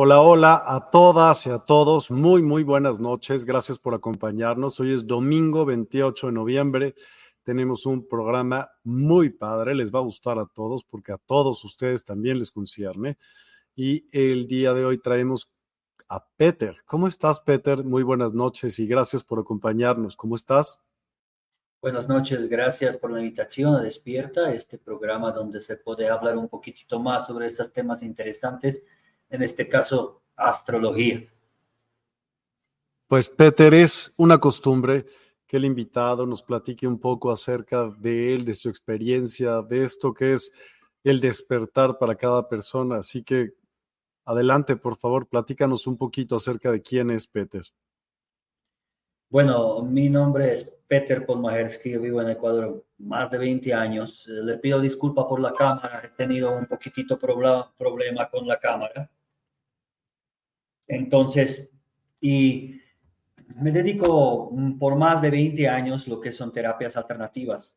Hola, hola a todas y a todos. Muy, muy buenas noches. Gracias por acompañarnos. Hoy es domingo 28 de noviembre. Tenemos un programa muy padre. Les va a gustar a todos porque a todos ustedes también les concierne. Y el día de hoy traemos a Peter. ¿Cómo estás, Peter? Muy buenas noches y gracias por acompañarnos. ¿Cómo estás? Buenas noches, gracias por la invitación a Despierta, este programa donde se puede hablar un poquitito más sobre estos temas interesantes en este caso astrología. Pues Peter, es una costumbre que el invitado nos platique un poco acerca de él, de su experiencia, de esto que es el despertar para cada persona. Así que adelante, por favor, platícanos un poquito acerca de quién es Peter. Bueno, mi nombre es Peter Polmajersky, yo vivo en Ecuador más de 20 años. Le pido disculpas por la cámara, he tenido un poquitito problema con la cámara. Entonces, y me dedico por más de 20 años lo que son terapias alternativas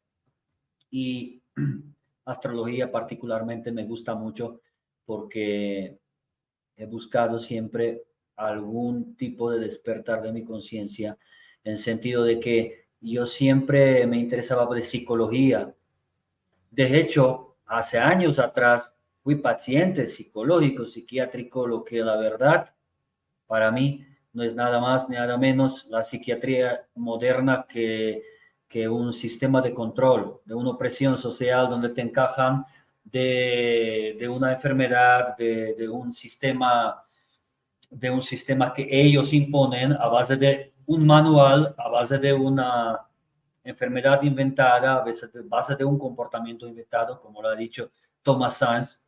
y astrología particularmente me gusta mucho porque he buscado siempre algún tipo de despertar de mi conciencia en sentido de que yo siempre me interesaba de psicología. De hecho, hace años atrás fui paciente psicológico, psiquiátrico, lo que la verdad para mí no es nada más ni nada menos la psiquiatría moderna que, que un sistema de control, de una opresión social donde te encajan de, de una enfermedad, de, de, un sistema, de un sistema que ellos imponen a base de un manual, a base de una enfermedad inventada, a base de, base de un comportamiento inventado, como lo ha dicho Thomas Sanz,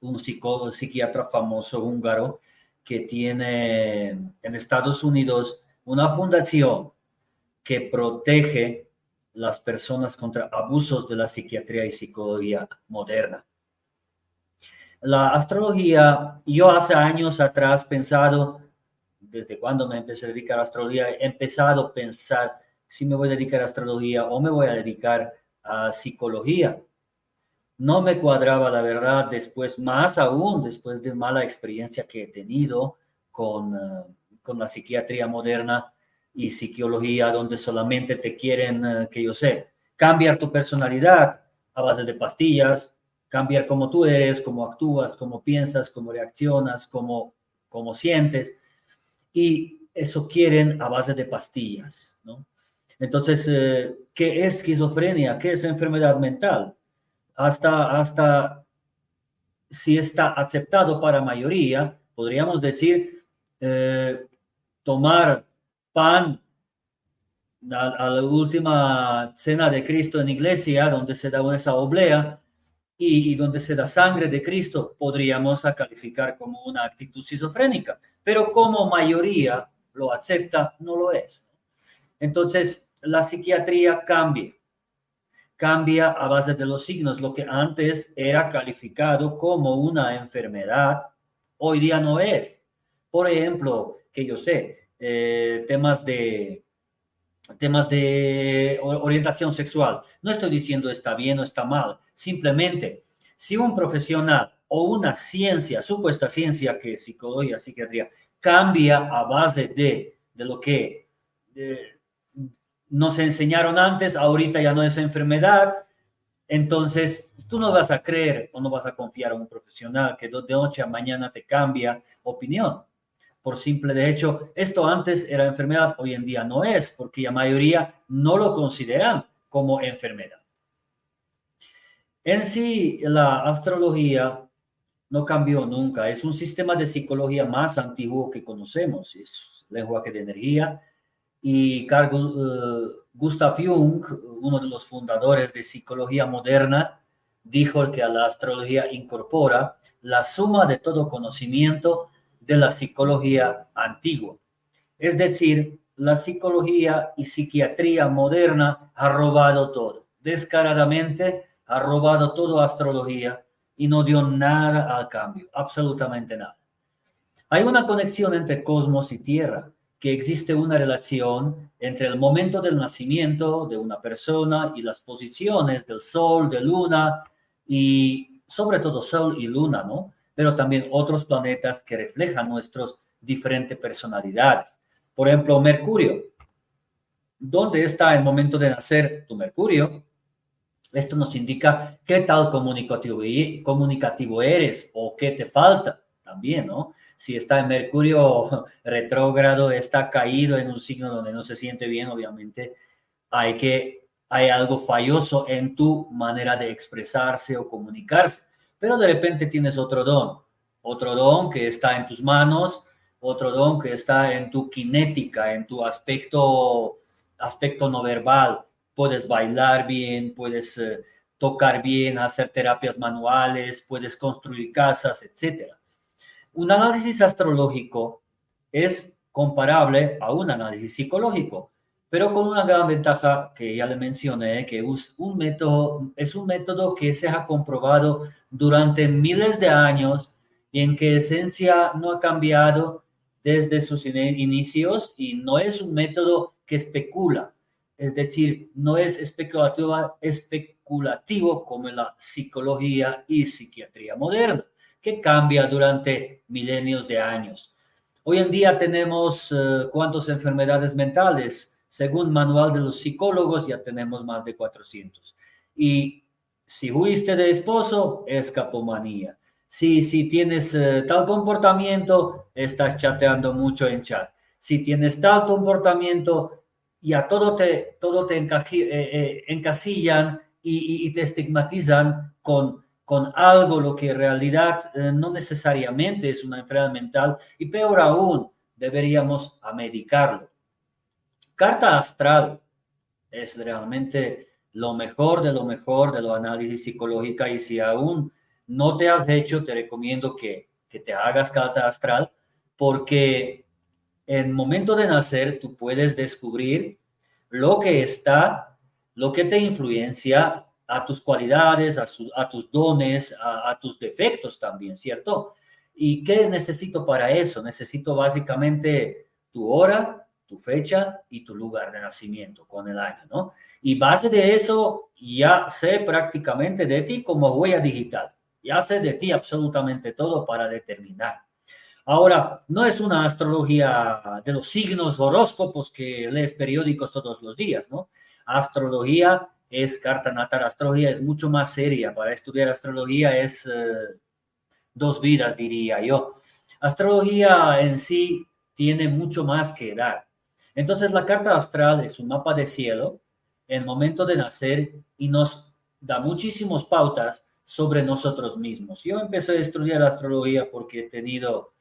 un psiquiatra famoso húngaro, que tiene en Estados Unidos una fundación que protege las personas contra abusos de la psiquiatría y psicología moderna. La astrología, yo hace años atrás pensado, desde cuando me empecé a dedicar a astrología, he empezado a pensar si me voy a dedicar a astrología o me voy a dedicar a psicología no me cuadraba la verdad después, más aún después de mala experiencia que he tenido con, eh, con la psiquiatría moderna y psicología, donde solamente te quieren, eh, que yo sé, cambiar tu personalidad a base de pastillas, cambiar cómo tú eres, cómo actúas, cómo piensas, cómo reaccionas, cómo, cómo sientes. Y eso quieren a base de pastillas, ¿no? Entonces, eh, ¿qué es esquizofrenia? ¿Qué es enfermedad mental? Hasta, hasta si está aceptado para mayoría, podríamos decir, eh, tomar pan a, la última cena de Cristo en iglesia, donde se da esa oblea y, donde se da sangre de Cristo, podríamos calificar como una actitud esquizofrénica, pero como mayoría lo acepta, no lo es. Entonces, la psiquiatría cambia, cambia a base de los signos, lo que antes era calificado como una enfermedad, hoy día no es. Por ejemplo, que yo sé, eh, temas de temas de orientación sexual. No estoy diciendo está bien o está mal, simplemente si un profesional o una ciencia, supuesta ciencia que psicología, psiquiatría, cambia a base de, de lo que nos enseñaron antes, ahorita ya no es enfermedad, entonces tú no vas a creer o no vas a confiar en un profesional que de noche a mañana te cambia opinión. Por simple de hecho, esto antes era enfermedad, hoy en día no es, porque la mayoría no lo consideran como enfermedad. En sí, la astrología no cambió nunca, es un sistema de psicología más antiguo que conocemos, es lenguaje de energía, y Carl uh, Gustav Jung, uno de los fundadores de psicología moderna, dijo que a la astrología incorpora la suma de todo conocimiento de la psicología antigua. Es decir, la psicología y psiquiatría moderna ha robado todo. Descaradamente ha robado todo astrología y no dio nada al cambio, absolutamente nada. Hay una conexión entre cosmos y tierra, que existe una relación entre el momento del nacimiento de una persona y las posiciones del sol, de luna y sobre todo sol y luna, ¿no? pero también otros planetas que reflejan nuestras diferentes personalidades. Por ejemplo, Mercurio. ¿Dónde está el momento de nacer tu Mercurio? Esto nos indica qué tal comunicativo, comunicativo eres o qué te falta también, ¿no? Si está en Mercurio retrógrado, está caído en un signo donde no se siente bien, obviamente hay que hay algo falloso en tu manera de expresarse o comunicarse pero de repente tienes otro don, otro don que está en tus manos, otro don que está en tu kinética, en tu aspecto, aspecto no verbal. Puedes bailar bien, puedes eh, tocar bien, hacer terapias manuales, puedes construir casas, etc. Un análisis astrológico es comparable a un análisis psicológico pero con una gran ventaja que ya le mencioné, que es un método, es un método que se ha comprobado durante miles de años y en que esencia no ha cambiado desde sus inicios y no es un método que especula, es decir, no es especulativo, especulativo como en la psicología y psiquiatría moderna, que cambia durante milenios de años. Hoy en día tenemos uh, cuántas enfermedades mentales, según Manual de los Psicólogos, ya tenemos más de 400. Y si fuiste de esposo, escapomanía. Si, si tienes eh, tal comportamiento, estás chateando mucho en chat. Si tienes tal comportamiento, ya todo te, todo te eh, eh, encasillan y, te estigmatizan con, con algo lo que en realidad no necesariamente es una enfermedad mental y peor aún, deberíamos medicarlo. Carta astral es realmente lo mejor de lo mejor de lo análisis psicológica y si aún no te has hecho, te recomiendo que, que te hagas carta astral porque en momento de nacer tú puedes descubrir lo que está, lo que te influencia a tus cualidades, a, tus dones, a, a, tus defectos también, ¿cierto? ¿Y qué necesito para eso? Necesito básicamente tu hora, tu fecha y tu lugar de nacimiento con el año, ¿no? Y base de eso, ya sé prácticamente de ti como huella digital. Ya sé de ti absolutamente todo para determinar. Ahora, no es una astrología de los signos, horóscopos que lees periódicos todos los días, ¿no? Astrología es carta natal, astrología es mucho más seria. Para estudiar astrología es eh, dos vidas, diría yo. Astrología en sí tiene mucho más que dar Entonces la carta astral es un mapa de cielo en el momento de nacer y nos da muchísimas pautas sobre nosotros mismos. Yo empecé a estudiar astrología porque he tenido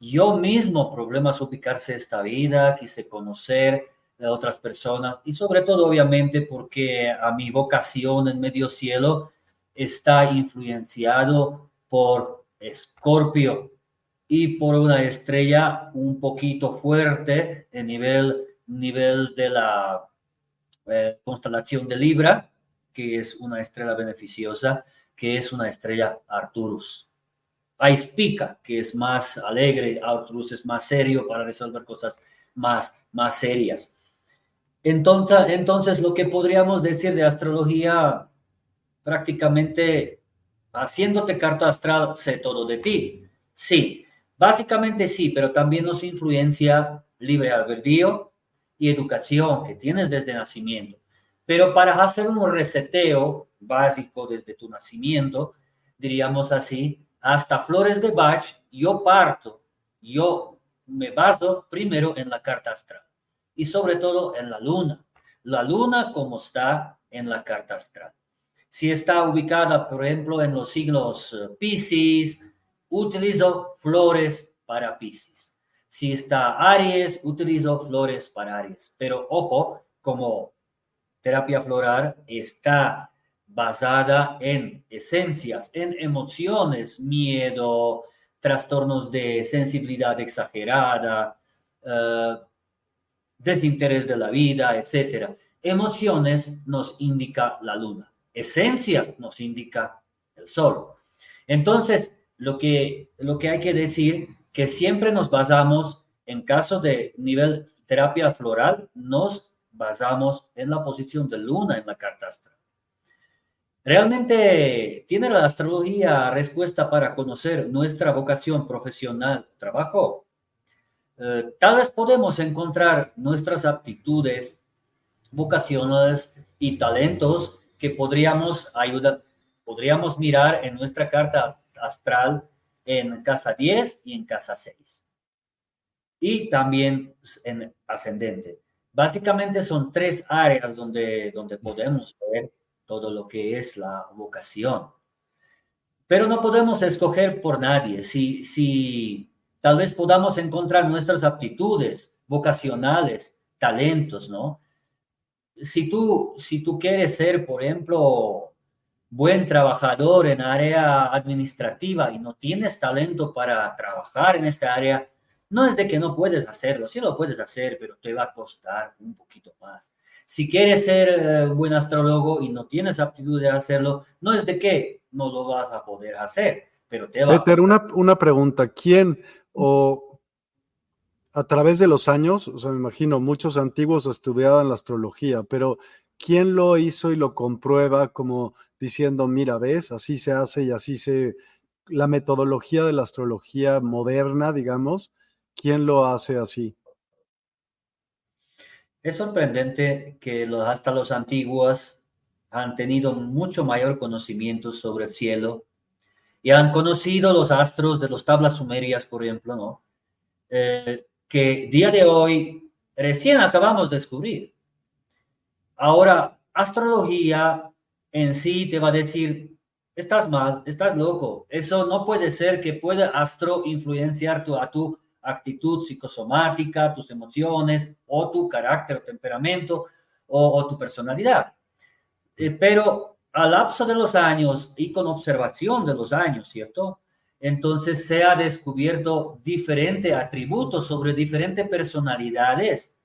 yo mismo problemas ubicarse esta vida, quise conocer a otras personas y sobre todo obviamente porque a mi vocación en medio cielo está influenciado por Escorpio y por una estrella un poquito fuerte en nivel, nivel de la eh, constelación de Libra, que es una estrella beneficiosa, que es una estrella Arturus. Hay Spica, que es más alegre, Arturus es más serio para resolver cosas más, más serias. Entonces, entonces, lo que podríamos decir de astrología, prácticamente haciéndote carta astral, sé todo de ti. Sí, básicamente sí, pero también nos influencia libre albedrío y educación que tienes desde nacimiento. Pero para hacer un reseteo básico desde tu nacimiento, diríamos así, hasta flores de Bach, yo parto, yo me baso primero en la carta astral y sobre todo en la luna. La luna como está en la carta astral. Si está ubicada, por ejemplo, en los siglos eh, Pisces, utilizo flores para Pisces. Si está Aries, utilizo flores para Aries. Pero ojo, como terapia floral está basada en esencias, en emociones, miedo, trastornos de sensibilidad exagerada, uh, desinterés de la vida, etc. Emociones nos indica la luna, esencia nos indica el sol. Entonces, lo que, lo que hay que decir que siempre nos basamos, en caso de nivel terapia floral, nos basamos en la posición de luna en la carta astral. ¿Realmente tiene la astrología respuesta para conocer nuestra vocación profesional, trabajo? Eh, tal vez podemos encontrar nuestras aptitudes, vocaciones y talentos que podríamos ayudar, podríamos mirar en nuestra carta astral en casa 10 y en casa 6. Y también en ascendente. Básicamente son tres áreas donde, donde podemos ver todo lo que es la vocación. Pero no podemos escoger por nadie. Si, si Tal vez podamos encontrar nuestras aptitudes vocacionales, talentos, ¿no? Si tú, si tú quieres ser, por ejemplo, buen trabajador en área administrativa y no tienes talento para trabajar en esta área, no es de que no puedes hacerlo, sí lo puedes hacer, pero te va a costar un poquito más. Si quieres ser eh, buen astrólogo y no tienes aptitud de hacerlo, no es de que no lo vas a poder hacer, pero te va a una, una pregunta, ¿quién o a través de los años, o sea, me imagino, muchos antiguos estudiaban la astrología, pero ¿quién lo hizo y lo comprueba como diciendo, mira, ves, así se hace y así se... La metodología de la astrología moderna, digamos, ¿quién lo hace así? Es sorprendente que hasta los antiguos han tenido mucho mayor conocimiento sobre el cielo y han conocido los astros de las tablas sumerias, por ejemplo, ¿no? Eh, que día de hoy recién acabamos de descubrir. Ahora, astrología en sí te va a decir, estás mal, estás loco. Eso no puede ser que pueda astro influenciar tu, a tu actitud psicosomática, tus emociones o tu carácter o temperamento o, tu personalidad. Eh, pero al lapso de los años y con observación de los años, ¿cierto? Entonces se ha descubierto diferentes atributos sobre diferentes personalidades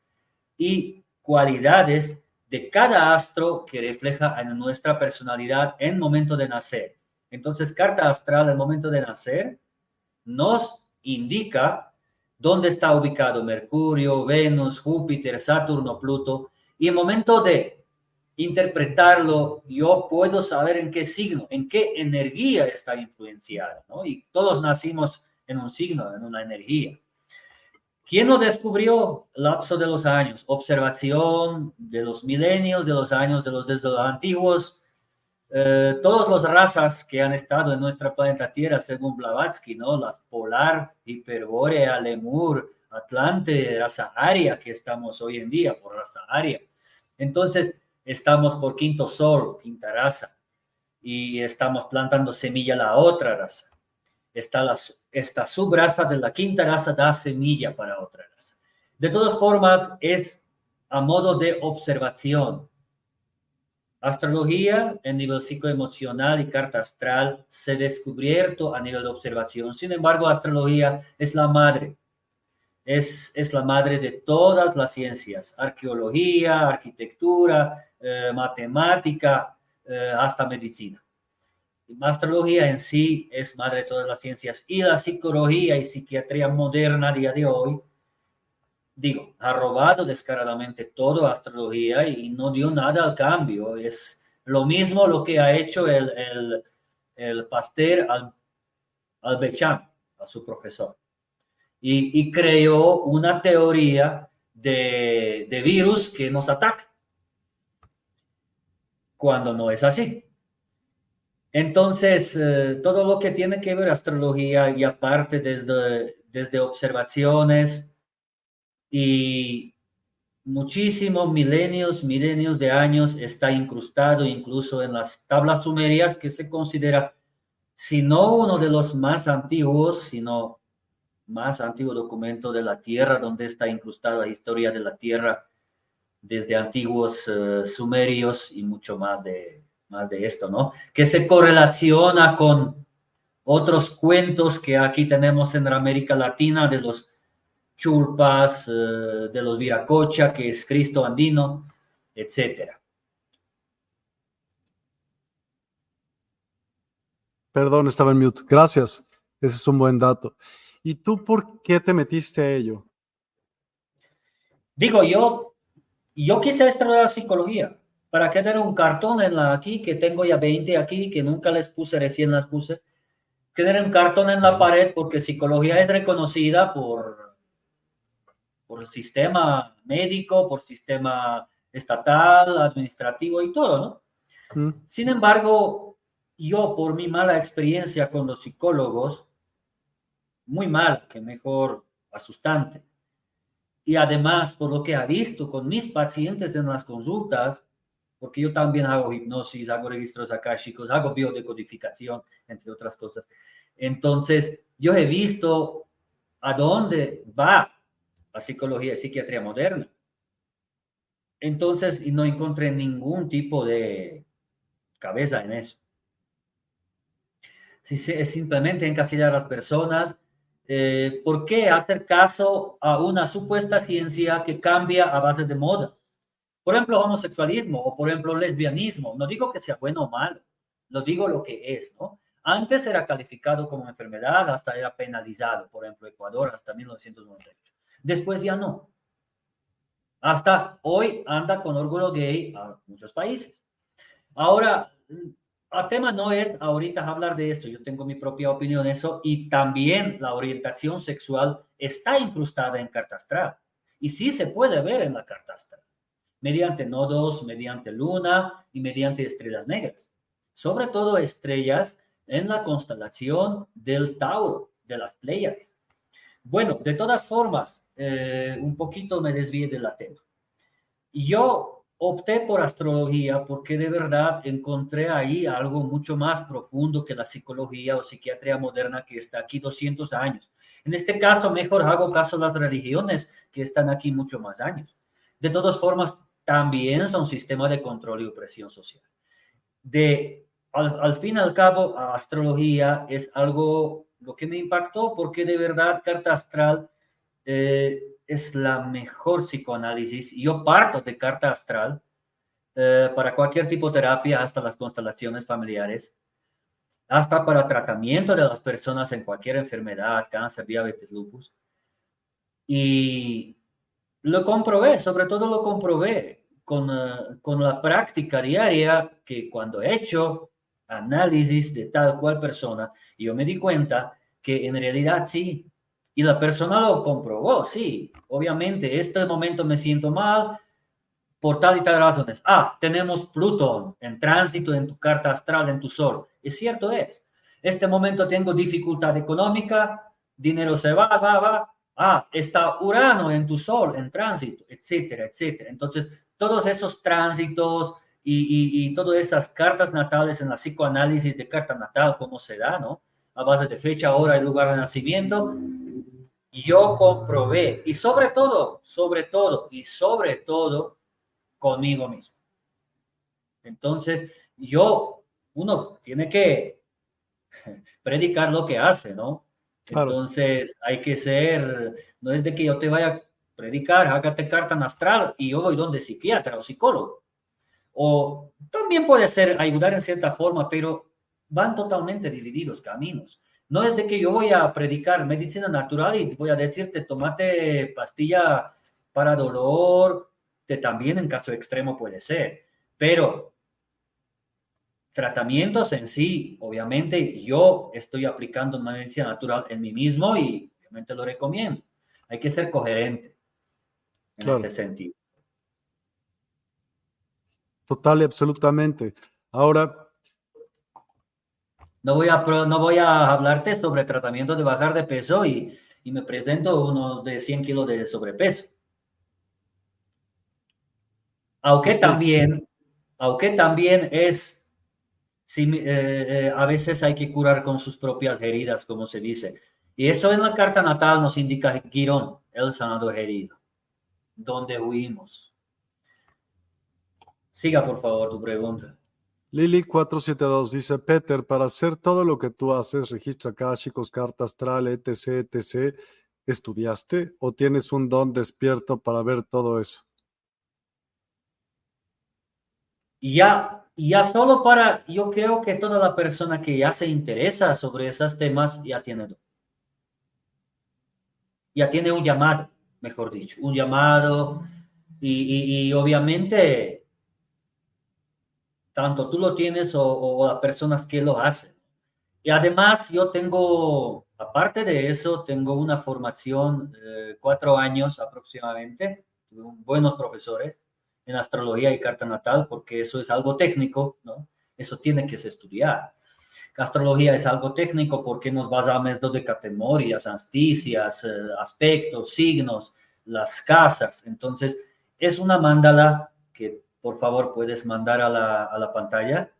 y cualidades de cada astro que refleja en nuestra personalidad en momento de nacer. Entonces, carta astral en momento de nacer nos indica dónde está ubicado Mercurio, Venus, Júpiter, Saturno, Pluto, y en momento de interpretarlo, yo puedo saber en qué signo, en qué energía está influenciada, ¿no? Y todos nacimos en un signo, en una energía. ¿Quién lo descubrió? Lapso de los años, observación de los milenios, de los años de los desde los antiguos, eh, todas las razas que han estado en nuestra planeta Tierra, según Blavatsky, ¿no? Las polar, hiperbórea, lemur, atlante, raza aria, que estamos hoy en día por raza aria. Entonces, estamos por quinto sol, quinta raza, y estamos plantando semilla a la otra raza. Esta, la, esta subraza de la quinta raza da semilla para otra raza. De todas formas, es a modo de observación. Astrología en nivel psicoemocional y carta astral se descubierto a nivel de observación. Sin embargo, astrología es la madre. Es, es la madre de todas las ciencias, arqueología, arquitectura, eh, matemática, eh, hasta medicina. La astrología en sí es madre de todas las ciencias y la psicología y psiquiatría moderna a día de hoy digo, ha robado descaradamente toda astrología y no dio nada al cambio. Es lo mismo lo que ha hecho el, el, el Pasteur al, al Bechamp, a su profesor. Y, y creó una teoría de, de, virus que nos ataca, cuando no es así. Entonces, eh, todo lo que tiene que ver astrología y aparte desde, desde observaciones, y muchísimos milenios, milenios de años está incrustado incluso en las tablas sumerias que se considera, si no uno de los más antiguos, sino más antiguo documento de la Tierra, donde está incrustada la historia de la Tierra desde antiguos uh, sumerios y mucho más de, más de esto, ¿no? Que se correlaciona con otros cuentos que aquí tenemos en América Latina de los Chulpas, eh, de los Viracocha, que es Cristo andino, etcétera. Perdón, estaba en mute. Gracias. Ese es un buen dato. ¿Y tú por qué te metiste a ello? Digo, yo, yo quise estudiar psicología. ¿Para qué tener un cartón en la aquí, que tengo ya 20 aquí, que nunca les puse, recién las puse? Tener un cartón en la pared porque psicología es reconocida por por el sistema médico, por sistema estatal, administrativo y todo, ¿no? Mm. Sin embargo, yo por mi mala experiencia con los psicólogos, muy mal, que mejor asustante, y además por lo que he visto con mis pacientes en las consultas, porque yo también hago hipnosis, hago registros chicos, hago biodecodificación, entre otras cosas. Entonces, yo he visto a dónde va la psicología y psiquiatría moderna. Entonces, y no encontré ningún tipo de cabeza en eso. Si es simplemente encasillar a las personas, eh, ¿por qué hacer caso a una supuesta ciencia que cambia a base de moda? Por ejemplo, homosexualismo o por ejemplo lesbianismo. No digo que sea bueno o malo, lo digo lo que es, ¿no? Antes era calificado como enfermedad, hasta era penalizado, por ejemplo, Ecuador hasta 1998. Después ya no. Hasta hoy anda con orgullo gay a muchos países. Ahora, el tema no es ahorita hablar de esto, yo tengo mi propia opinión en eso y también la orientación sexual está incrustada en carta astral y sí se puede ver en la carta astral mediante nodos, mediante luna y mediante estrellas negras. Sobre todo estrellas en la constelación del Tauro, de las Pleiades. Bueno, de todas formas, eh, un poquito me desvié de la tema. Yo opté por astrología porque de verdad encontré ahí algo mucho más profundo que la psicología o psiquiatría moderna que está aquí 200 años. En este caso, mejor hago caso a las religiones que están aquí mucho más años. De todas formas, también son sistemas de control y opresión social. De, al, al fin y al cabo, astrología es algo lo que me impactó porque de verdad carta astral eh, es la mejor psicoanálisis. Yo parto de carta astral eh, para cualquier tipo de terapia, hasta las constelaciones familiares, hasta para tratamiento de las personas en cualquier enfermedad, cáncer, diabetes, lupus. Y lo comprobé, sobre todo lo comprobé con, uh, con la práctica diaria que cuando he hecho análisis de tal cual persona, yo me di cuenta que en realidad sí, y la persona lo comprobó, sí, obviamente, este momento me siento mal, por tal y tal razones. Ah, tenemos Plutón en tránsito en tu carta astral, en tu sol. Es cierto, es. Este momento tengo dificultad económica, dinero se va, va, va. Ah, está Urano en tu sol, en tránsito, etcétera, etcétera. Entonces, todos esos tránsitos y, y, todas esas cartas natales en la psicoanálisis de carta natal, cómo se da, ¿no? A base de fecha, hora y lugar de nacimiento, yo comprobé, y sobre todo, sobre todo, y sobre todo, conmigo mismo. Entonces, yo, uno tiene que predicar lo que hace, ¿no? Entonces, hay que ser, no es de que yo te vaya a predicar, hágate carta astral y yo voy donde psiquiatra o psicólogo. O también puede ser ayudar en cierta forma, pero van totalmente divididos caminos. No es de que yo voy a predicar medicina natural y voy a decirte, tomate pastilla para dolor, que también en caso extremo puede ser, pero tratamientos en sí, obviamente yo estoy aplicando una medicina natural en mí mismo y obviamente lo recomiendo. Hay que ser coherente en este sentido. Total y absolutamente. Ahora. No voy, a, no voy a hablarte sobre tratamiento de bajar de peso y, y me presento unos de 100 kilos de sobrepeso. Aunque también, aunque también es, si, eh, eh, a veces hay que curar con sus propias heridas, como se dice. Y eso en la carta natal nos indica Quirón, el sanador herido, donde huimos. Siga, por favor, tu pregunta. Lili 472 dice, Peter, para hacer todo lo que tú haces, registro chicos, carta astral, etc., etc., ¿estudiaste o tienes un don despierto para ver todo eso? ya, ya solo para, yo creo que toda la persona que ya se interesa sobre esos temas ya tiene, ya tiene un llamado, mejor dicho, un llamado y, obviamente tanto tú lo tienes o, las personas que lo hacen. Y además yo tengo, aparte de eso, tengo una formación, eh, cuatro años aproximadamente, buenos profesores en astrología y carta natal, porque eso es algo técnico, ¿no? Eso tiene que estudiar. Astrología es algo técnico porque nos basamos de categorías, asticias, eh, aspectos, signos, las casas. Entonces, es una mandala que por favor puedes mandar a la, a la pantalla.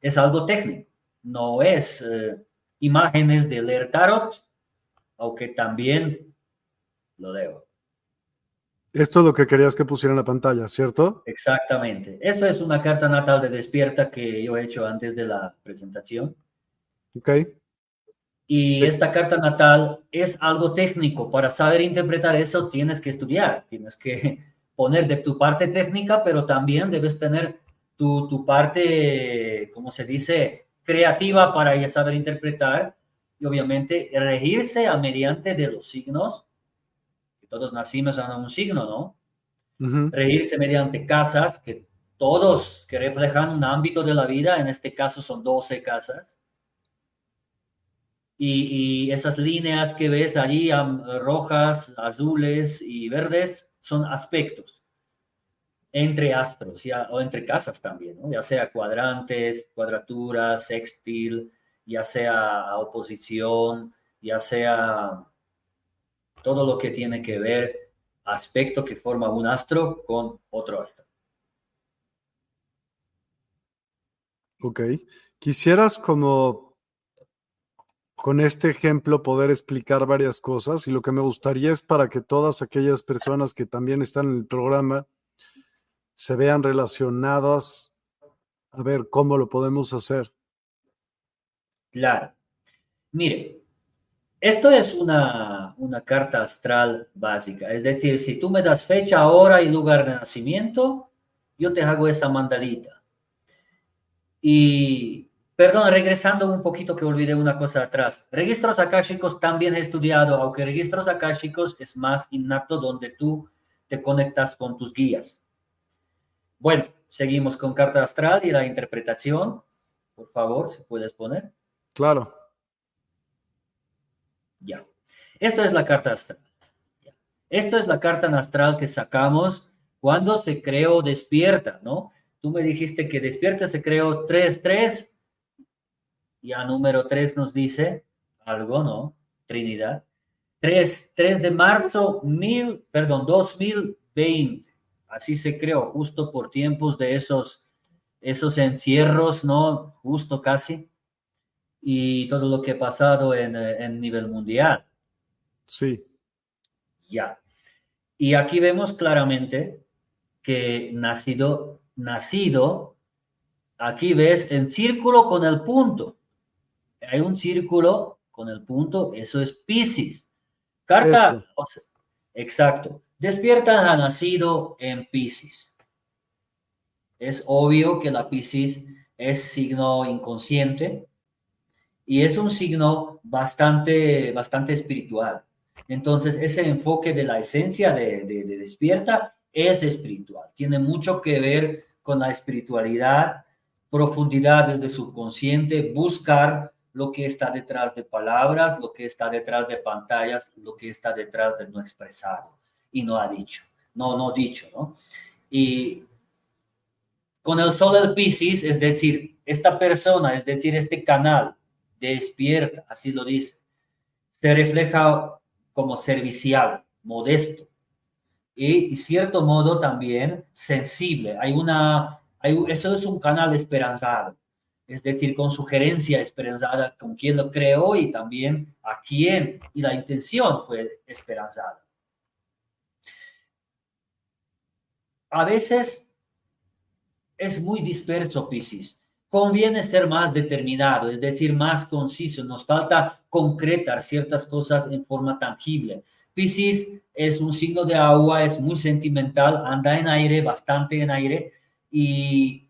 Es algo técnico, no es eh, imágenes de leer tarot, aunque también lo debo. Esto es lo que querías que pusiera en la pantalla, ¿cierto? Exactamente. Eso es una carta natal de despierta que yo he hecho antes de la presentación. Ok. Y esta carta natal es algo técnico. Para saber interpretar eso tienes que estudiar, tienes que poner de tu parte técnica, pero también debes tener tu, tu parte, ¿cómo se dice?, creativa para saber interpretar y obviamente regirse a mediante de los signos todos nacimos en un signo, ¿no? Regirse mediante casas, que todos que reflejan un ámbito de la vida, en este caso son 12 casas. Y, esas líneas que ves allí, rojas, azules y verdes, son aspectos entre astros ya, o entre casas también, ya sea cuadrantes, cuadraturas, sextil, ya sea oposición, ya sea todo lo que tiene que ver aspecto que forma un astro con otro astro. Ok. Quisieras como con este ejemplo poder explicar varias cosas y lo que me gustaría es para que todas aquellas personas que también están en el programa se vean relacionadas a ver cómo lo podemos hacer. Claro. Mire, esto es una, carta astral básica, es decir, si tú me das fecha, hora y lugar de nacimiento, yo te hago esta mandalita. Y, perdón, regresando un poquito que olvidé una cosa atrás. Registros akáshicos también he estudiado, aunque registros akáshicos es más innato donde tú te conectas con tus guías. Bueno, seguimos con carta astral y la interpretación. Por favor, si puedes poner. Claro. Ya. Esto es la carta astral. Esto es la carta astral que sacamos ¿Cuándo se creó despierta, no? Tú me dijiste que despierta se creó 3-3. Ya número 3 nos dice algo, ¿no? Trinidad. 3, 3 de marzo, mil, perdón, 2020. Así se creó, justo por tiempos de esos, esos encierros, ¿no? Justo casi. Y todo lo que ha pasado en, en nivel mundial. Sí. Ya. Y aquí vemos claramente que nacido, nacido, aquí ves en círculo con el punto. Hay un círculo con el punto, eso es Pisces. Carta, exacto. Despierta ha nacido en Pisces. Es obvio que la Pisces es signo inconsciente y es un signo bastante, bastante espiritual. Entonces, ese enfoque de la esencia de, de despierta es espiritual, tiene mucho que ver con la espiritualidad, profundidades de subconsciente, buscar lo que está detrás de palabras, lo que está detrás de pantallas, lo que está detrás de no expresado y no ha dicho, no, no dicho, ¿no? Y con el sol del Pisces, es decir, esta persona, es decir, este canal despierta, así lo dice, se refleja como servicial, modesto, y, cierto modo también sensible. Hay una, hay, eso es un canal esperanzado, es decir, con sugerencia esperanzada con quien lo creó y también a quién, y la intención fue esperanzada. A veces es muy disperso, Piscis. Conviene ser más determinado, es decir, más conciso. Nos falta concretar ciertas cosas en forma tangible. Piscis es un signo de agua, es muy sentimental, anda en aire, bastante en aire y,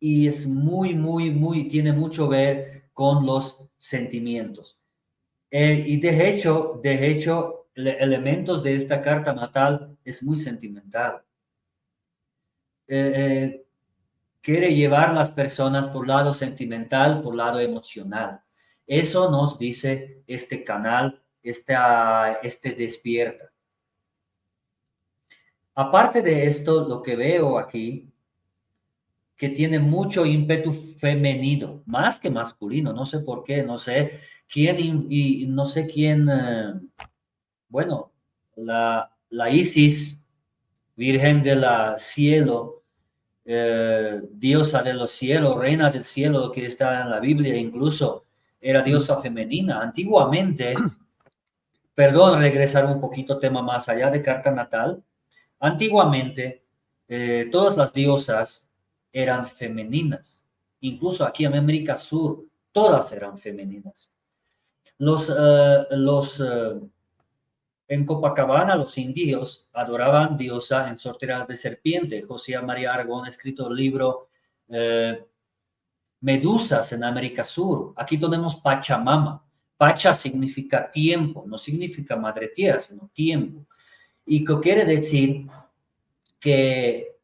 y es muy, muy, muy, tiene mucho ver con los sentimientos. Eh, y de hecho, de hecho, elementos de esta carta natal es muy sentimental. Eh, eh, quiere llevar las personas por lado sentimental, por lado emocional. Eso nos dice este canal este, este despierta. Aparte de esto, lo que veo aquí, que tiene mucho ímpetu femenino, más que masculino, no sé por qué, no sé quién, y no sé quién, eh, bueno, la, la Isis, Virgen del Cielo, eh, diosa de los cielos, reina del cielo, que está en la Biblia, incluso era diosa femenina. Antiguamente, perdón, regresar un poquito tema más allá de carta natal. Antiguamente, eh, todas las diosas eran femeninas. Incluso aquí en América Sur, todas eran femeninas. Los, eh, los eh, en Copacabana, los indios adoraban diosa en sorteras de serpiente. José María Aragón ha escrito el libro Medusas en América Sur. Aquí tenemos Pachamama. Pacha significa tiempo, no significa madre tierra, sino tiempo. Y que quiere decir que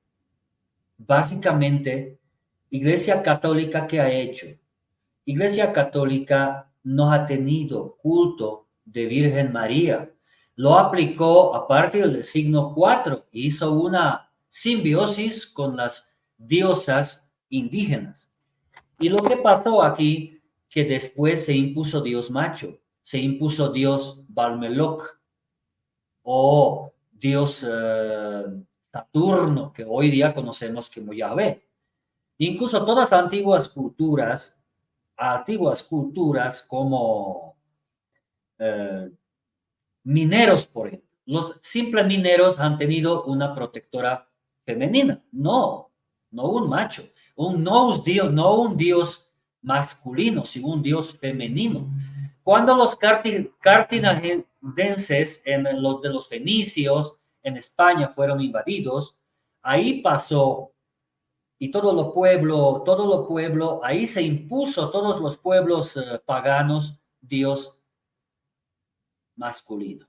básicamente Iglesia Católica que ha hecho, Iglesia Católica no ha tenido culto de Virgen María. Lo aplicó a partir del signo 4 hizo una simbiosis con las diosas indígenas. Y lo que pasó aquí que después se impuso Dios macho, se impuso Dios Balmeloc o Dios eh, Saturno, que hoy día conocemos como Yahvé. Incluso todas las antiguas culturas, antiguas culturas como eh, mineros, por ejemplo, los simples mineros han tenido una protectora femenina, no, no un macho, un, no, un dios, no un dios masculino, sino un dios femenino. Cuando los cartaginenses, en los de los fenicios, en España fueron invadidos, ahí pasó y todo lo pueblo, todo lo pueblo, ahí se impuso todos los pueblos paganos dios masculino.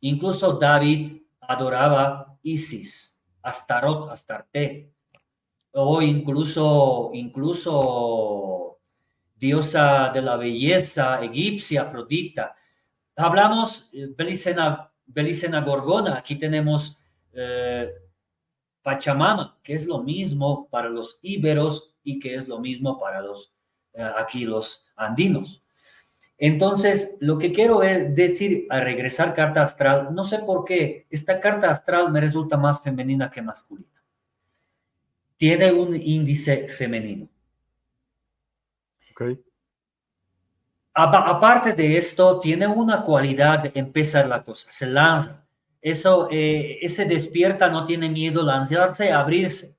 Incluso David adoraba Isis, Astarot, Astarte, o incluso, incluso diosa de la belleza egipcia, Afrodita. Hablamos eh, Belicena, Belicena Gorgona, aquí tenemos eh, Pachamama, que es lo mismo para los íberos y que es lo mismo para los eh, aquí los andinos. Entonces, lo que quiero es decir a regresar carta astral, no sé por qué, esta carta astral me resulta más femenina que masculina. Tiene un índice femenino. Okay. Aparte de esto, tiene una cualidad de empezar la cosa, se lanza. Eso, eh, ese despierta, no tiene miedo lanzarse, abrirse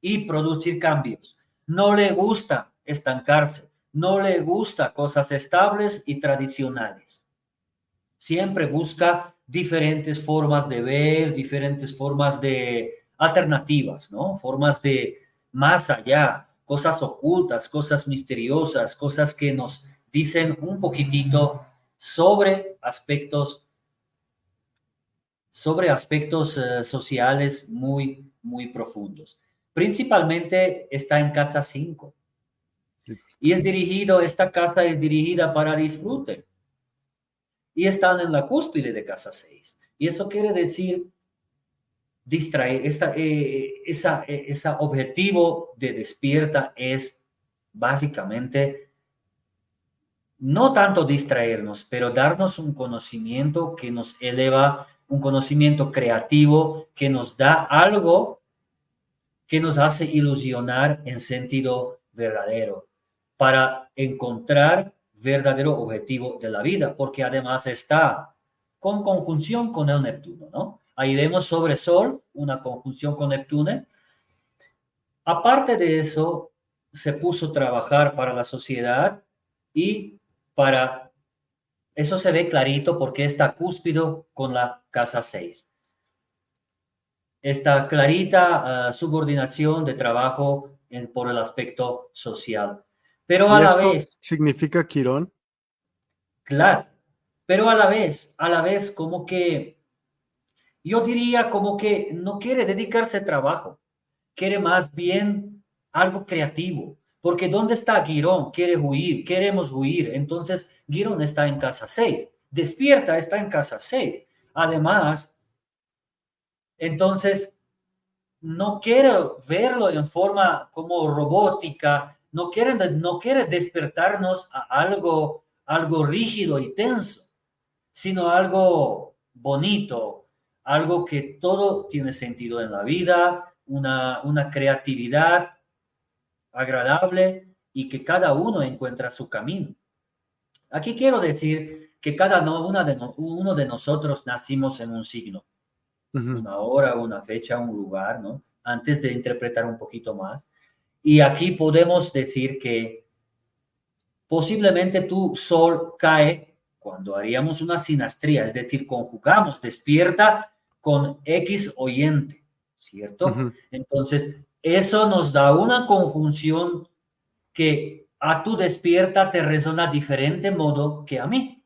y producir cambios. No le gusta estancarse, no le gusta cosas estables y tradicionales. Siempre busca diferentes formas de ver, diferentes formas de alternativas, ¿no? Formas de más allá, cosas ocultas, cosas misteriosas, cosas que nos dicen un poquitito sobre aspectos sobre aspectos eh, sociales muy muy profundos. Principalmente está en casa 5. Y es dirigido, esta casa es dirigida para disfrute. Y están en la cúspide de casa 6. Y eso quiere decir distraer, esta, eh, esa, eh, esa objetivo de despierta es básicamente no tanto distraernos, pero darnos un conocimiento que nos eleva, un conocimiento creativo que nos da algo que nos hace ilusionar en sentido verdadero para encontrar verdadero objetivo de la vida, porque además está con conjunción con el Neptuno, ¿no? Ahí vemos sobre Sol una conjunción con Neptuno. Aparte de eso, se puso a trabajar para la sociedad y para... Eso se ve clarito porque está cúspido con la casa 6. Esta clarita ah, subordinación de trabajo por el aspecto social. Pero a la vez... ¿Significa Quirón? Claro, pero a la vez, a la vez como que yo diría como que no quiere dedicarse a trabajo, quiere más bien algo creativo, porque ¿dónde está Girón? Quiere huir, queremos huir, entonces Girón está en casa 6, despierta, está en casa 6. Además, entonces no quiere verlo en forma como robótica, no quiere, no quiere despertarnos a algo, algo rígido y tenso, sino algo bonito, algo que todo tiene sentido en la vida, una, una creatividad agradable y que cada uno encuentra su camino. Aquí quiero decir que cada una de uno de nosotros nacimos en un signo, una hora, una fecha, un lugar, ¿no? Antes de interpretar un poquito más. Y aquí podemos decir que posiblemente tu sol cae cuando haríamos una sinastría, es decir, conjugamos despierta con X oyente, ¿cierto? Entonces, eso nos da una conjunción que a tu despierta te resona diferente modo que a mí.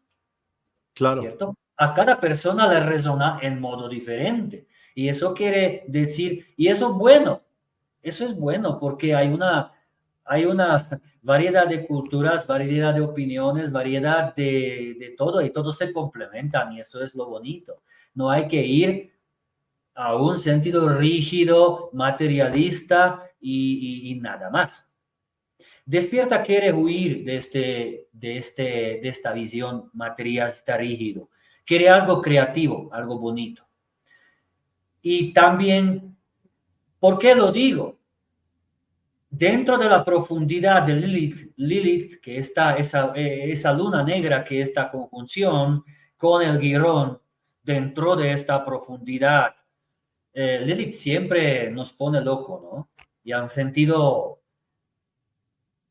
Claro. ¿Cierto? A cada persona le resona en modo diferente. Y eso quiere decir, y eso es bueno, eso es bueno porque hay una, hay una variedad de culturas, variedad de opiniones, variedad de, de todo y todos se complementan y eso es lo bonito. No hay que ir a un sentido rígido, materialista y, nada más. Despierta quiere huir de, este, de, este, de esta visión materialista rígido. Quiere algo creativo, algo bonito. Y también, ¿por qué lo digo? Dentro de la profundidad de Lilith, Lilith que está esa, eh, esa luna negra, que esta conjunción con el guirón, dentro de esta profundidad, eh, Lilith siempre nos pone loco, ¿no? Y han sentido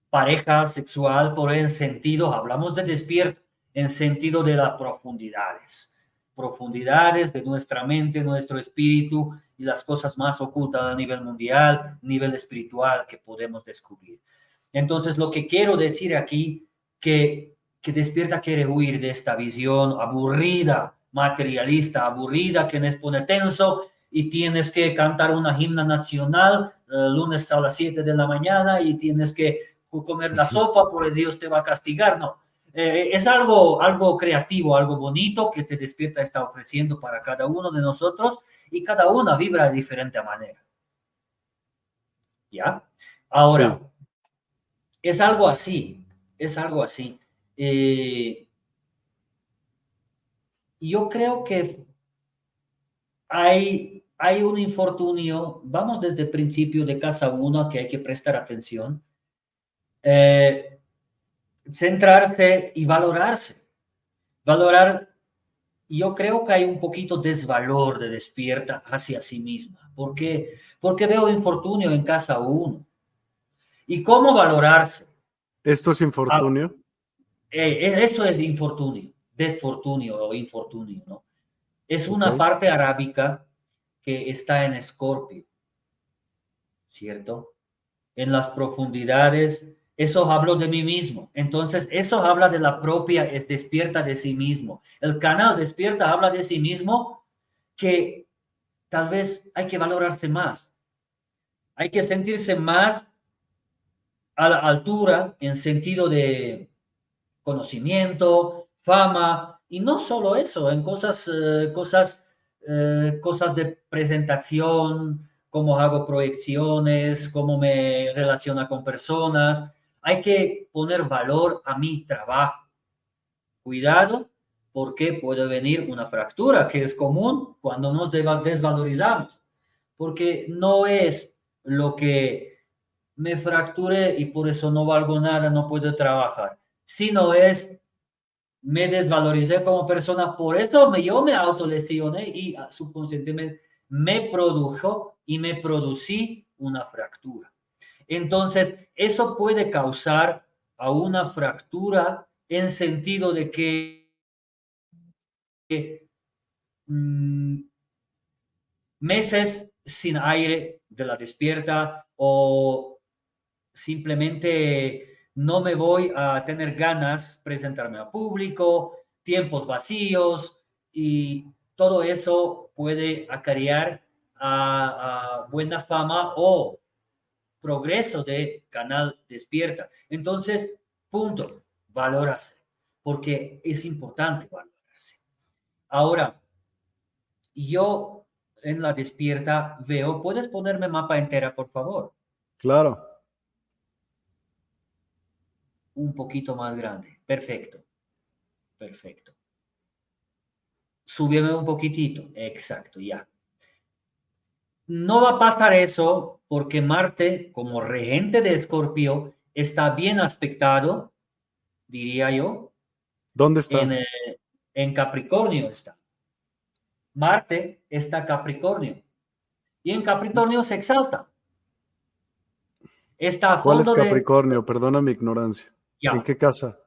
pareja sexual por el sentido, hablamos de despierto, en sentido de las profundidades, profundidades de nuestra mente, nuestro espíritu y las cosas más ocultas a nivel mundial, nivel espiritual que podemos descubrir. Entonces, lo que quiero decir aquí, que, que despierta quiere huir de esta visión aburrida, materialista, aburrida, que nos pone tenso y tienes que cantar una himna nacional el eh, lunes a las 7 de la mañana y tienes que comer la sopa porque Dios te va a castigar, no. Eh, es algo, algo creativo, algo bonito que te despierta está ofreciendo para cada uno de nosotros y cada una vibra de diferente manera. ¿Ya? Ahora, es algo así, es algo así. Eh, yo creo que hay, hay un infortunio, vamos desde el principio de casa uno que hay que prestar atención, eh, centrarse y valorarse. Valorar, yo creo que hay un poquito desvalor de despierta hacia sí misma. ¿Por qué? Porque veo infortunio en casa uno. ¿Y cómo valorarse? ¿Esto es infortunio? Ah, eh, eso es infortunio, desfortunio o infortunio, ¿no? Es una parte arábica que está en Escorpio, ¿cierto? En las profundidades, eso hablo de mí mismo. Entonces, eso habla de la propia, es despierta de sí mismo. El canal despierta habla de sí mismo que tal vez hay que valorarse más. Hay que sentirse más a la altura en sentido de conocimiento, fama, y no solo eso, en cosas, eh, cosas, eh, cosas de presentación, cómo hago proyecciones, cómo me relaciona con personas. Hay que poner valor a mi trabajo. Cuidado, porque puede venir una fractura, que es común cuando nos desvalorizamos, porque no es lo que me fracturé y por eso no valgo nada, no puedo trabajar. Sino es, me desvaloricé como persona, por eso me, yo me autolesioné y ah, subconscientemente me produjo y me producí una fractura. Entonces, eso puede causar a una fractura en sentido de que mm, meses sin aire de la despierta o simplemente no me voy a tener ganas presentarme a público, tiempos vacíos y todo eso puede acarrear a, buena fama o progreso de canal despierta. Entonces, punto, valórase, porque es importante valorarse. Ahora, yo en la despierta veo, ¿puedes ponerme mapa entera, por favor? Claro un poquito más grande. Perfecto. Perfecto. Súbeme un poquitito. Exacto, ya. No va a pasar eso porque Marte, como regente de Escorpio, está bien aspectado, diría yo. ¿Dónde está? En, eh, en Capricornio está. Marte está Capricornio. Y en Capricornio se exalta. Está ¿Cuál es Capricornio? Perdona mi ignorancia. ¿En qué casa?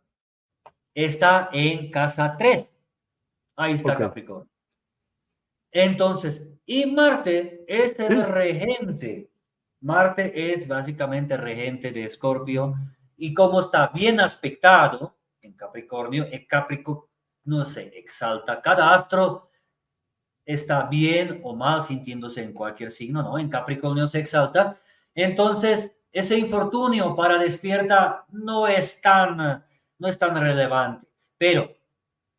Está en casa 3. Ahí está Capricornio. Entonces, y Marte es el regente. Marte es básicamente regente de Escorpio. Y como está bien aspectado en Capricornio, el Capricornio no se exalta. Cada astro está bien o mal sintiéndose en cualquier signo, ¿no? En Capricornio se exalta. Entonces, ese infortunio para despierta no es tan, no es tan relevante, pero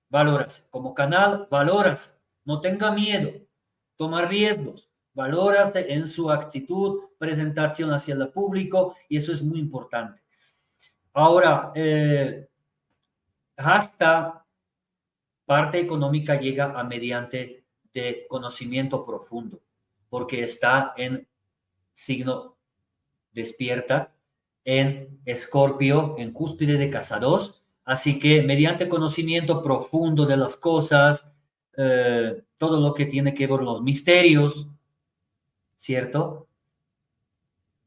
valoras como canal, valoras, no tenga miedo, toma riesgos, valoras en su actitud, presentación hacia el público y eso es muy importante. Ahora, eh, hasta parte económica llega a mediante de conocimiento profundo, porque está en signo despierta en Escorpio, en cúspide de casa 2. Así que mediante conocimiento profundo de las cosas, eh, todo lo que tiene que ver los misterios, ¿cierto?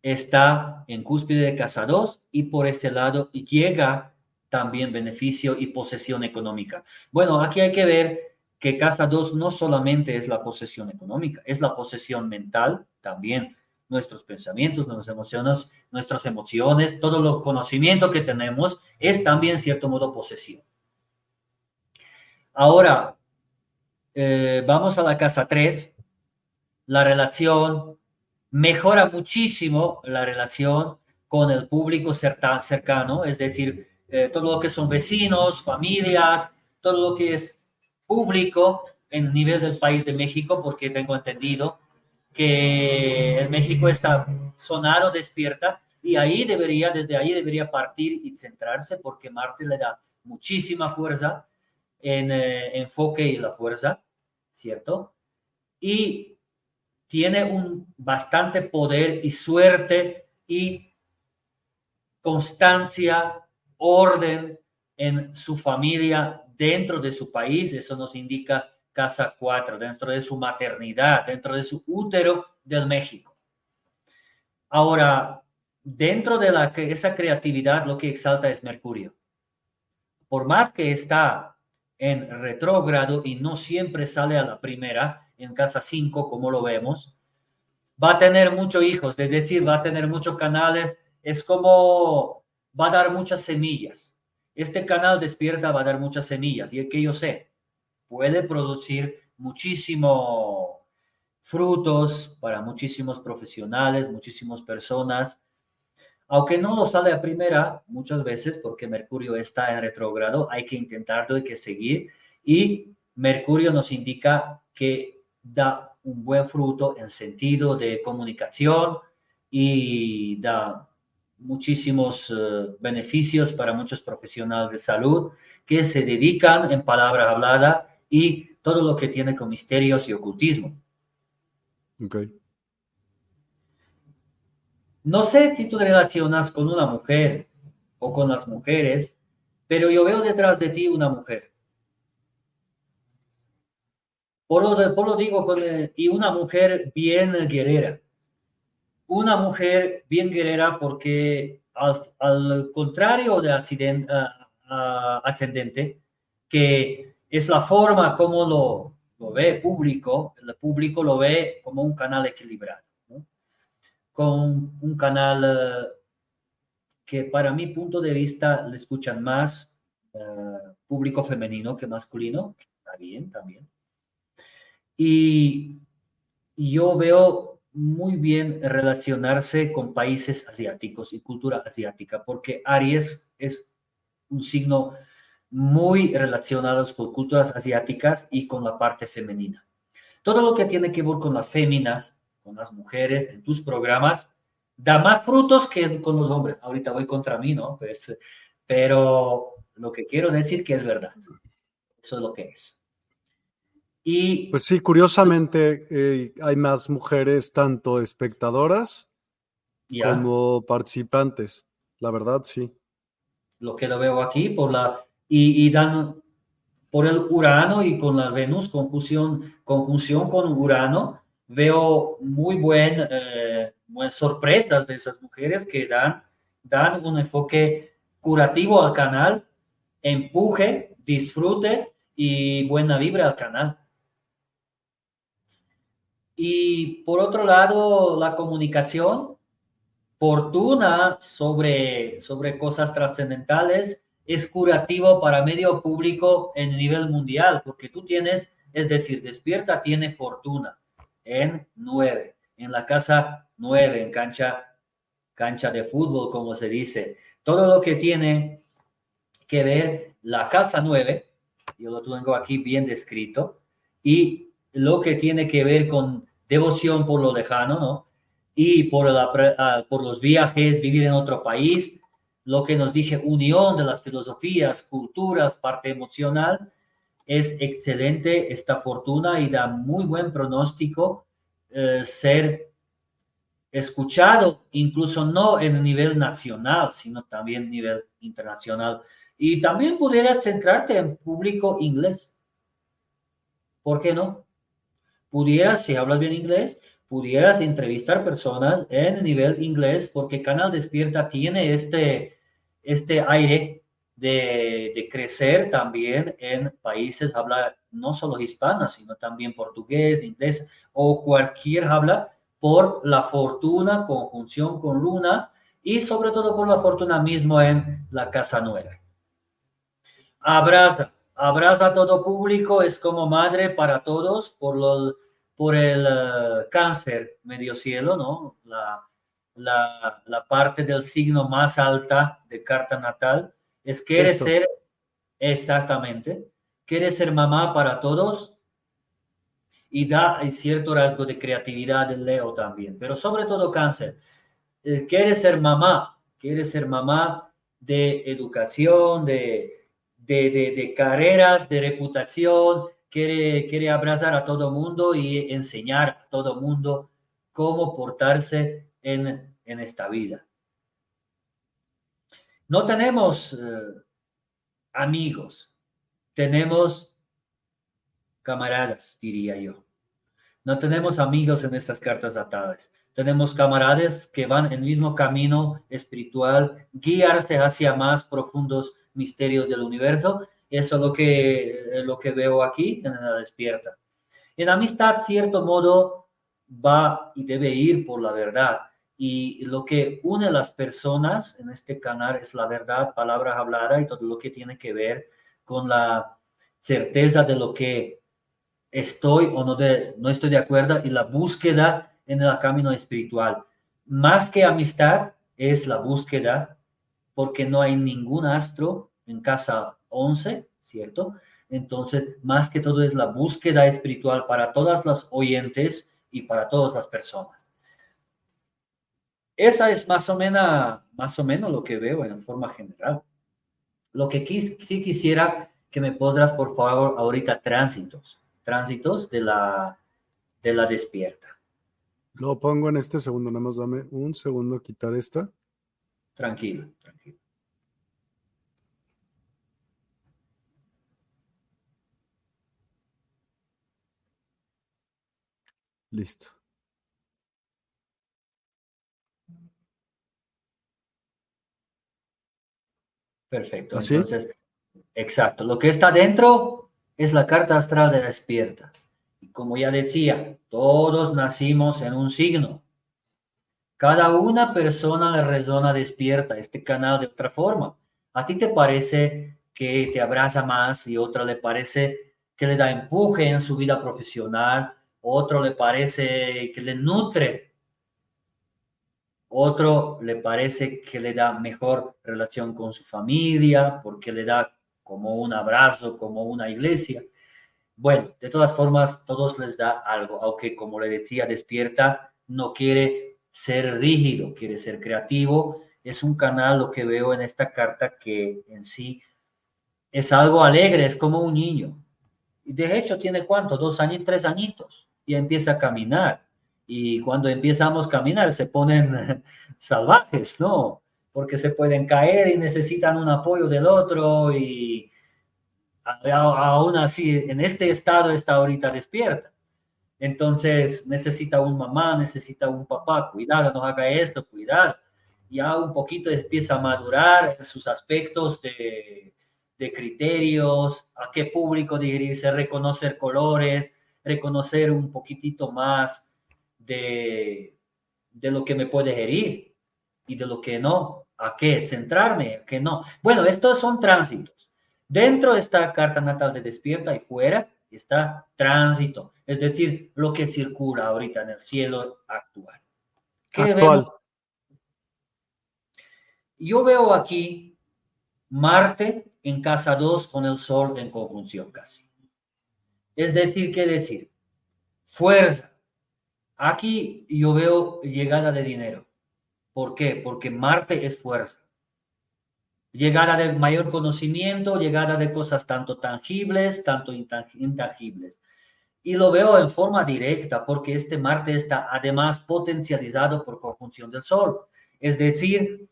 Está en cúspide de casa 2 y por este lado llega también beneficio y posesión económica. Bueno, aquí hay que ver que casa 2 no solamente es la posesión económica, es la posesión mental también nuestros pensamientos, nuestras emociones, nuestras emociones, todo los conocimiento que tenemos es también, cierto modo, posesión. Ahora, eh, vamos a la casa 3. La relación mejora muchísimo la relación con el público cercano, es decir, eh, todo lo que son vecinos, familias, todo lo que es público en nivel del país de México, porque tengo entendido que el México está sonado, despierta, y ahí debería, desde ahí debería partir y centrarse, porque Marte le da muchísima fuerza en eh, enfoque y la fuerza, ¿cierto? Y tiene un bastante poder y suerte y constancia, orden en su familia dentro de su país, eso nos indica casa 4, dentro de su maternidad, dentro de su útero del México. Ahora, dentro de la, esa creatividad, lo que exalta es Mercurio. Por más que está en retrógrado y no siempre sale a la primera, en casa 5, como lo vemos, va a tener muchos hijos, es decir, va a tener muchos canales, es como va a dar muchas semillas. Este canal despierta va a dar muchas semillas y es que yo sé, puede producir muchísimos frutos para muchísimos profesionales, muchísimas personas. Aunque no lo sale a primera, muchas veces porque Mercurio está en retrógrado, hay que intentarlo, hay que seguir. Y Mercurio nos indica que da un buen fruto en sentido de comunicación y da muchísimos eh, beneficios para muchos profesionales de salud que se dedican en palabra hablada y todo lo que tiene con misterios y ocultismo. No sé si tú te relacionas con una mujer o con las mujeres, pero yo veo detrás de ti una mujer. Por lo, por lo digo, y una mujer bien guerrera. Una mujer bien guerrera porque al, contrario de accidente, ascendente, que es la forma como lo, lo ve público, el público lo ve como un canal equilibrado, con un canal eh, que para mi punto de vista le escuchan más eh, público femenino que masculino, está bien también. Y, yo veo muy bien relacionarse con países asiáticos y cultura asiática, porque Aries es un signo muy relacionados con culturas asiáticas y con la parte femenina. Todo lo que tiene que ver con las féminas, con las mujeres en tus programas, da más frutos que con los hombres. Ahorita voy contra mí, ¿no? Pues, pero lo que quiero decir que es verdad. Eso es lo que es. Y, pues sí, curiosamente eh, hay más mujeres tanto espectadoras como participantes. La verdad, sí. Lo que lo veo aquí por la y, dan por el Urano y con la Venus, conjunción, conjunción con Urano, veo muy buen, eh, buenas sorpresas de esas mujeres que dan, dan un enfoque curativo al canal, empuje, disfrute y buena vibra al canal. Y por otro lado, la comunicación, fortuna sobre, sobre cosas trascendentales es curativo para medio público en nivel mundial, porque tú tienes, es decir, despierta tiene fortuna en nueve, en la casa nueve, en cancha, cancha de fútbol, como se dice. Todo lo que tiene que ver la casa nueve, yo lo tengo aquí bien descrito, y lo que tiene que ver con devoción por lo lejano, ¿no? Y ah, por los viajes, vivir en otro país, lo que nos dije, unión de las filosofías, culturas, parte emocional, es excelente esta fortuna y da muy buen pronóstico eh, ser escuchado, incluso no en nivel nacional, sino también nivel internacional. Y también pudieras centrarte en público inglés. ¿Por qué no? Pudieras, si hablas bien inglés, pudieras entrevistar personas en nivel inglés, porque Canal Despierta tiene este, este aire de, crecer también en países, habla no solo hispana, sino también portugués, inglés o cualquier habla por la fortuna, conjunción con luna y sobre todo por la fortuna mismo en la casa nueva. Abraza, abraza a todo público, es como madre para todos por, lo, por el eh, cáncer medio cielo, ¿no? La, la, parte del signo más alta de carta natal Es quiere ser, exactamente, quiere ser mamá para todos y da cierto rasgo de creatividad del Leo también, pero sobre todo cáncer. Eh, quiere ser mamá, quiere ser mamá de educación, de, de, de, carreras, de reputación, quiere, quiere abrazar a todo mundo y enseñar a todo mundo cómo portarse en, en esta vida. No tenemos eh, amigos, tenemos camaradas, diría yo. No tenemos amigos en estas cartas atadas. Tenemos camaradas que van en el mismo camino espiritual, guiarse hacia más profundos misterios del universo. Eso es lo que, lo que veo aquí en la despierta. En amistad, cierto modo, va y debe ir por la verdad. Y lo que une a las personas en este canal es la verdad, palabras habladas y todo lo que tiene que ver con la certeza de lo que estoy o no, de, no estoy de acuerdo y la búsqueda en el camino espiritual. Más que amistad es la búsqueda, porque no hay ningún astro en casa 11, ¿cierto? Entonces, más que todo es la búsqueda espiritual para todas las oyentes y para todas las personas. Esa es más o menos, más o menos lo que veo en forma general. Lo que sí quisiera que me podrás, por favor, ahorita tránsitos, tránsitos de la, de la despierta. Lo pongo en este segundo, nada más dame un segundo a quitar esta. Tranquilo, Listo. Perfecto. Entonces, exacto. Lo que está dentro es la carta astral de despierta. Y como ya decía, todos nacimos en un signo. Cada una persona le resona despierta este canal de otra forma. A ti te parece que te abraza más y otra le parece que le da empuje en su vida profesional, otro le parece que le nutre otro le parece que le da mejor relación con su familia, porque le da como un abrazo, como una iglesia. Bueno, de todas formas, todos les da algo, aunque como le decía, despierta, no quiere ser rígido, quiere ser creativo. Es un canal, lo que veo en esta carta, que en sí es algo alegre, es como un niño. Y de hecho tiene cuánto, dos años, tres añitos, y empieza a caminar y cuando empezamos a caminar se ponen salvajes, ¿no? Porque se pueden caer y necesitan un apoyo del otro y aún así en este estado está ahorita despierta. Entonces necesita un mamá, necesita un papá, cuidado, no haga esto, cuidado. Ya un poquito empieza a madurar sus aspectos de, de criterios, a qué público dirigirse, reconocer colores, reconocer un poquitito más de, lo que me puede herir y de lo que no, a qué centrarme, a qué no. Bueno, estos son tránsitos. Dentro está carta natal de despierta y fuera está tránsito, es decir, lo que circula ahorita en el cielo actual. actual. Yo veo aquí Marte en casa 2 con el Sol en conjunción casi. Es decir, ¿qué decir? Fuerza, Aquí yo veo llegada de dinero. ¿Por qué? Porque Marte es fuerza. Llegada de mayor conocimiento, llegada de cosas tanto tangibles, tanto intangibles. Y lo veo en forma directa porque este Marte está además potencializado por conjunción del Sol. Es decir,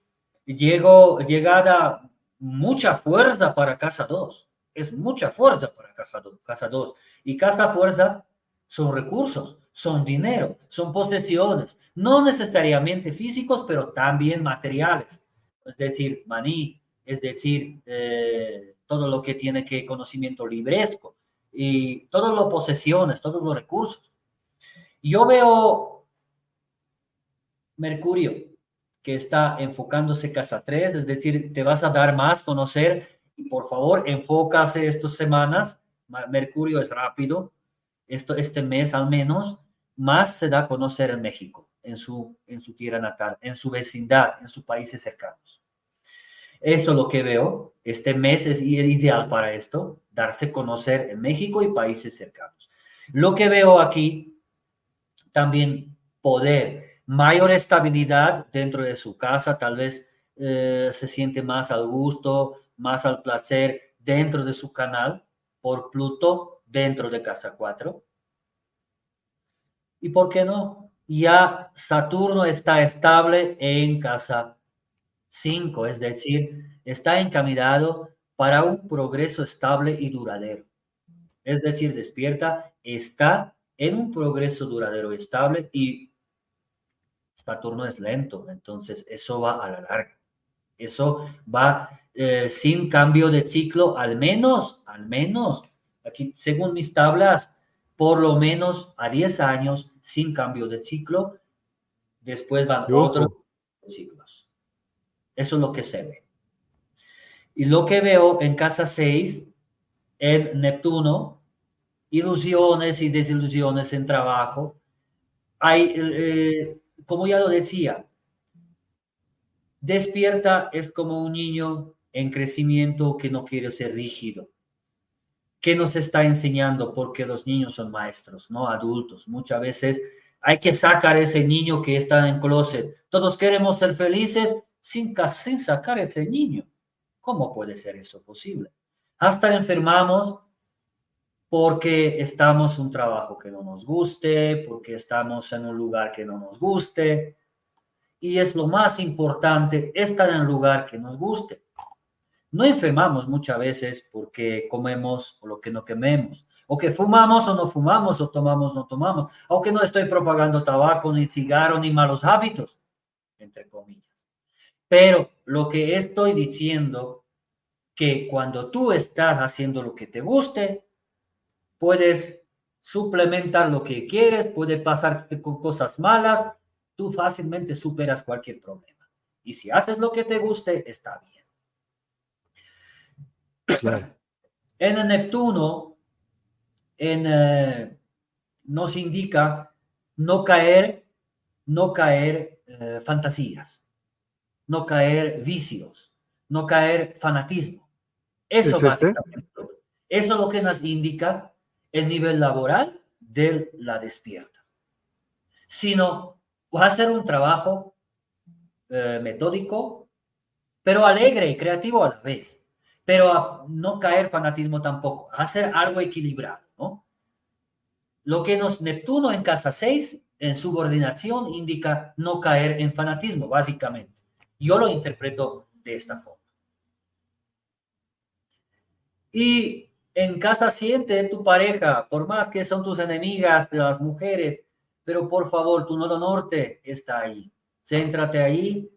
llegó, llegada mucha fuerza para casa 2. Es mucha fuerza para casa 2. Casa 2. Y casa fuerza son recursos son dinero, son posesiones, no necesariamente físicos, pero también materiales, es decir, maní, es decir, eh, todo lo que tiene que conocimiento libresco y todas las posesiones, todos los recursos. Yo veo Mercurio que está enfocándose casa 3, es decir, te vas a dar más conocer y por favor enfócase estas semanas. Mercurio es rápido, esto, este mes al menos, más se da a conocer en México, en su, en su tierra natal, en su vecindad, en sus países cercanos. Eso es lo que veo. Este mes es ideal para esto, darse a conocer en México y países cercanos. Lo que veo aquí, también poder, mayor estabilidad dentro de su casa, tal vez eh, se siente más al gusto, más al placer dentro de su canal por Pluto dentro de casa 4. ¿Y por qué no? Ya Saturno está estable en casa 5, es decir, está encaminado para un progreso estable y duradero. Es decir, despierta, está en un progreso duradero y estable y Saturno es lento, entonces eso va a la larga. Eso va eh, sin cambio de ciclo, al menos, al menos, aquí según mis tablas, por lo menos a 10 años sin cambio de ciclo. Después van otros ciclos. Eso es lo que se ve. Y lo que veo en casa 6, en Neptuno, ilusiones y desilusiones en trabajo. Hay, eh, como ya lo decía, despierta es como un niño en crecimiento que no quiere ser rígido. ¿Qué nos está enseñando? Porque los niños son maestros, no adultos. Muchas veces hay que sacar ese niño que está en closet. Todos queremos ser felices sin, sacar ese niño. ¿Cómo puede ser eso posible? Hasta enfermamos porque estamos en un trabajo que no nos guste, porque estamos en un lugar que no nos guste. Y es lo más importante, estar en un lugar que nos guste. No enfermamos muchas veces porque comemos o lo que no quememos, o que fumamos o no fumamos, o tomamos o no tomamos, aunque no estoy propagando tabaco, ni cigarro, ni malos hábitos, entre comillas. Pero lo que estoy diciendo, que cuando tú estás haciendo lo que te guste, puedes suplementar lo que quieres, puede pasarte con cosas malas, tú fácilmente superas cualquier problema. Y si haces lo que te guste, está bien. En el Neptuno en, eh, nos indica no caer, no caer eh, fantasías, no caer vicios, no caer fanatismo. Eso, ¿Es este? eso es lo que nos indica el nivel laboral de la despierta, sino hacer un trabajo eh, metódico, pero alegre y creativo a la vez, pero no caer fanatismo tampoco, hacer algo equilibrado, ¿no? Lo que nos Neptuno en casa 6, en subordinación, indica no caer en fanatismo, básicamente. Yo lo interpreto de esta forma. Y en casa siente tu pareja, por más que son tus enemigas de las mujeres, pero por favor, tu nodo norte está ahí. Céntrate ahí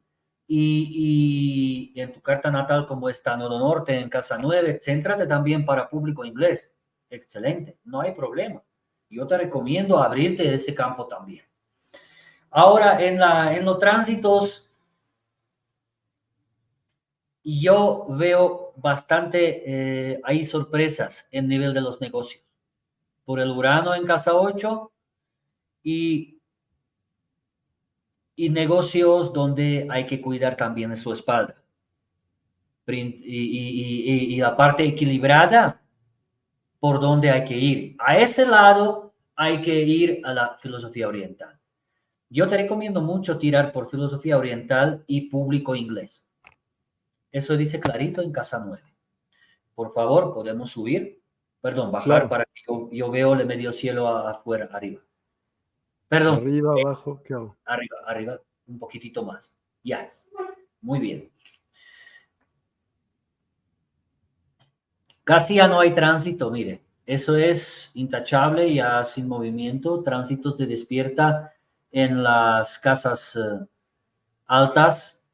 y, en tu carta natal como está nodo norte en casa 9, céntrate también para público inglés. Excelente, no hay problema. Yo te recomiendo abrirte ese campo también. Ahora, en, los tránsitos, yo veo bastante, eh, hay sorpresas en nivel de los negocios. Por el Urano en casa 8 y, y negocios donde hay que cuidar también de su espalda. Y, y, la parte equilibrada por donde hay que ir. A ese lado hay que ir a la filosofía oriental. Yo te recomiendo mucho tirar por filosofía oriental y público inglés. Eso dice clarito en casa 9. Por favor, podemos subir. Perdón, bajar para que yo, veo el medio cielo afuera, arriba. Perdón. Arriba, abajo, ¿qué hago? Arriba, arriba, un poquitito más. Ya. Muy bien. Casi ya no hay tránsito, mire. Eso es intachable, ya sin movimiento. Tránsitos de despierta en las casas eh, altas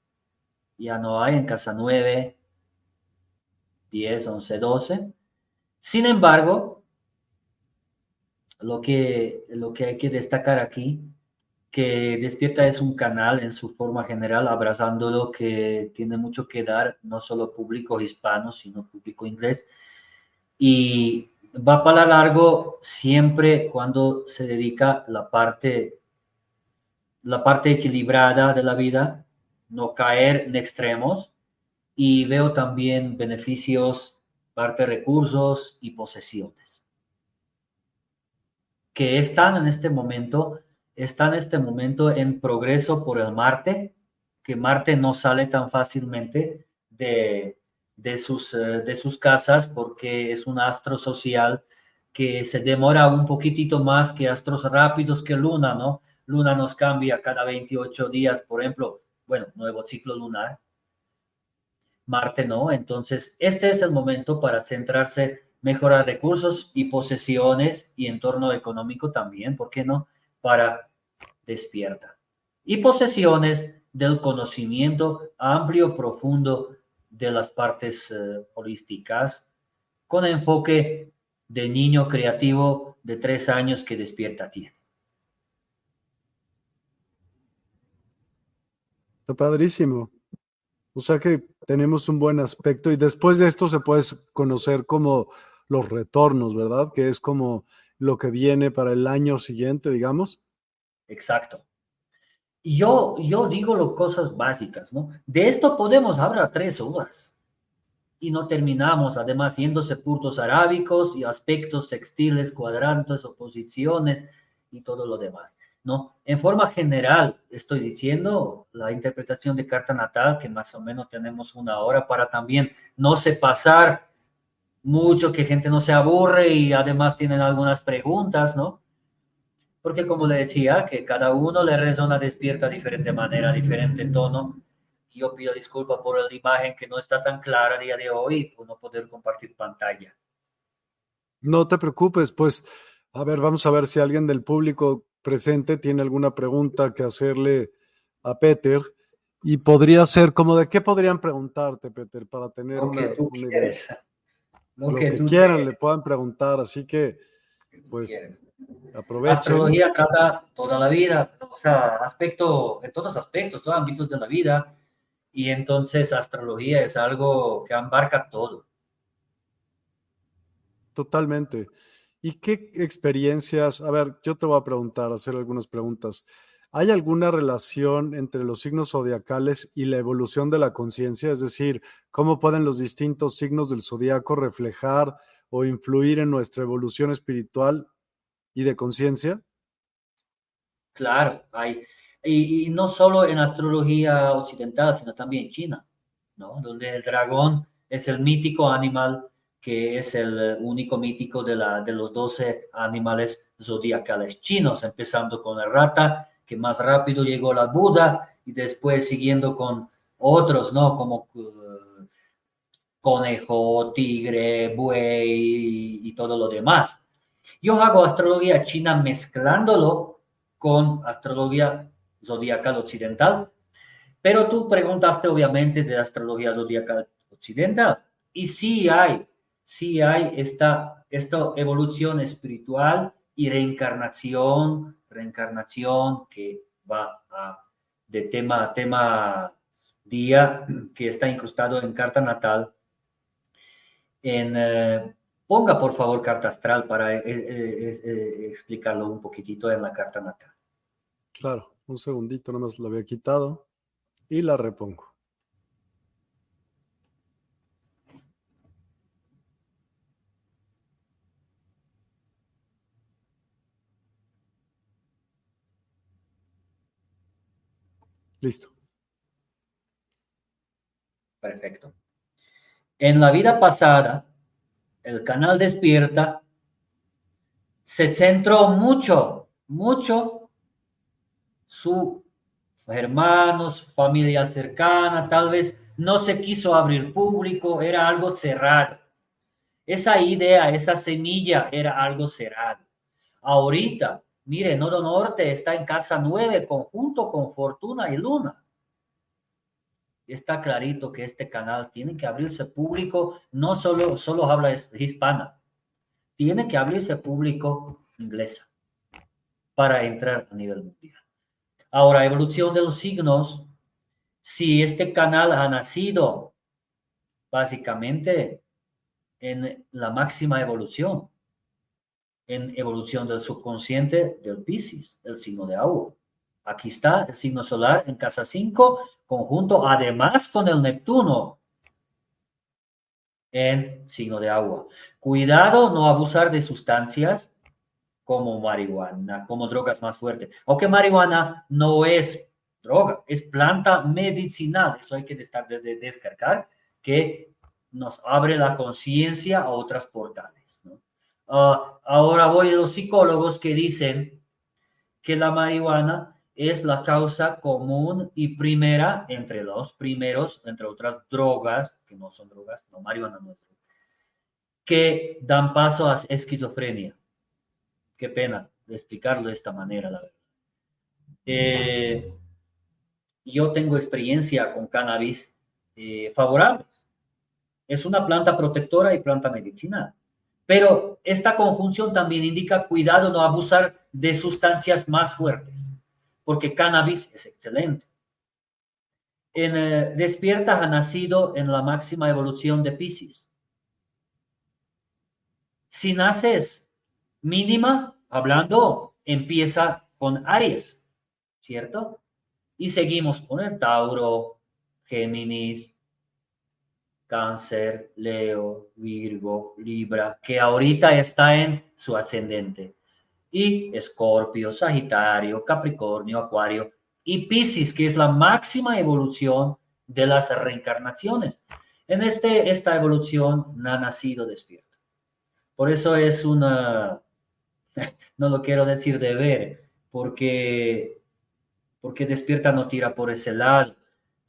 ya no hay en casa 9, 10, 11, 12. Sin embargo, lo que, lo que hay que destacar aquí, que Despierta es un canal en su forma general, abrazándolo, que tiene mucho que dar, no solo público hispano, sino público inglés. Y va para largo siempre cuando se dedica la parte, la parte equilibrada de la vida, no caer en extremos y veo también beneficios, parte recursos y posesiones que están en este momento, están en este momento en progreso por el Marte, que Marte no sale tan fácilmente de, de, sus, eh, de sus casas porque es un astro social que se demora un poquitito más que astros rápidos que Luna, ¿no? Luna nos cambia cada 28 días, por ejemplo, bueno, nuevo ciclo lunar. Marte no, entonces este es el momento para centrarse, mejorar recursos y posesiones y entorno económico también, ¿por qué no? Para despierta. Y posesiones del conocimiento amplio, profundo de las partes eh, holísticas, con enfoque de niño creativo de tres años que despierta tiene. Está padrísimo. O sea que tenemos un buen aspecto y después de esto se puede conocer como los retornos, ¿verdad? Que es como lo que viene para el año siguiente, digamos. Exacto. Yo, yo digo las cosas básicas, ¿no? De esto podemos hablar tres horas y no terminamos, además, yéndose puntos arábicos y aspectos textiles, cuadrantes, oposiciones y todo lo demás, ¿no? En forma general, estoy diciendo la interpretación de carta natal, que más o menos tenemos una hora para también no se pasar mucho, que gente no se aburre y además tienen algunas preguntas, ¿no? Porque como le decía, que cada uno le resona despierta de diferente manera, diferente tono, yo pido disculpas por la imagen que no está tan clara a día de hoy por no poder compartir pantalla. No te preocupes, pues, a ver, vamos a ver si alguien del público presente tiene alguna pregunta que hacerle a Peter. Y podría ser como de qué podrían preguntarte, Peter, para tener lo una, tú idea. Lo, que, quieran le puedan preguntar, así que, pues, aprovechen. Astrología trata toda la vida, o sea, aspecto, en todos aspectos, todos ámbitos de la vida, y entonces astrología es algo que abarca todo. Totalmente. ¿Y qué experiencias? A ver, yo te voy a preguntar, hacer algunas preguntas. ¿Hay alguna relación entre los signos zodiacales y la evolución de la conciencia? Es decir, ¿cómo pueden los distintos signos del zodiaco reflejar o influir en nuestra evolución espiritual y de conciencia? Claro, hay. Y, no solo en astrología occidental, sino también en China, ¿no? Donde el dragón es el mítico animal que es el único mítico de, la, de los 12 animales zodiacales chinos, empezando con el rata, que más rápido llegó la Buda, y después siguiendo con otros, ¿no? Como uh, conejo, tigre, buey y todo lo demás. Yo hago astrología china mezclándolo con astrología zodiacal occidental. Pero tú preguntaste obviamente de astrología zodiacal occidental. Y sí hay, sí hay esta, esta evolución espiritual y reencarnación, reencarnación que va de tema a tema día, que está incrustado en carta natal. En, eh, ponga por favor carta astral para eh, eh, explicarlo un poquitito en la carta natal. Claro. Un segundito, nomás la había quitado y la repongo. Listo. Perfecto. En la vida pasada, el canal despierta se centró mucho, mucho sus hermanos, familia cercana, tal vez no se quiso abrir público, era algo cerrado. Esa idea, esa semilla era algo cerrado. Ahorita, mire, Nodo Norte está en casa nueve, conjunto con Fortuna y Luna. Está clarito que este canal tiene que abrirse público, no solo, solo habla hispana, tiene que abrirse público inglesa para entrar a nivel mundial. Ahora, evolución de los signos, si este canal ha nacido básicamente en la máxima evolución, en evolución del subconsciente del Pisces, el signo de agua. Aquí está el signo solar en casa 5, conjunto además con el Neptuno, en signo de agua. Cuidado no abusar de sustancias como marihuana, como drogas más fuertes. Aunque marihuana no es droga, es planta medicinal. Eso hay que estar desde descargar, que nos abre la conciencia a otras portales. Ah, ahora voy a los psicólogos que dicen que la marihuana es la causa común y primera entre los primeros, entre otras drogas, que no son drogas, no, marihuana no es droga, que dan paso a esquizofrenia. Qué pena explicarlo de esta manera, la verdad. Eh, yo tengo experiencia con cannabis eh, favorables. Es una planta protectora y planta medicinal. Pero esta conjunción también indica cuidado no abusar de sustancias más fuertes, porque cannabis es excelente. En eh, Despierta ha nacido en la máxima evolución de Pisces. Si naces mínima, hablando, empieza con Aries, ¿cierto? Y seguimos con el Tauro, Géminis, Cáncer, Leo, Virgo, Libra, que ahorita está en su ascendente. Y Escorpio, Sagitario, Capricornio, Acuario y Piscis, que es la máxima evolución de las reencarnaciones. En este, esta evolución ha nacido despierto. Por eso es una, no lo quiero decir de ver, porque, porque despierta no tira por ese lado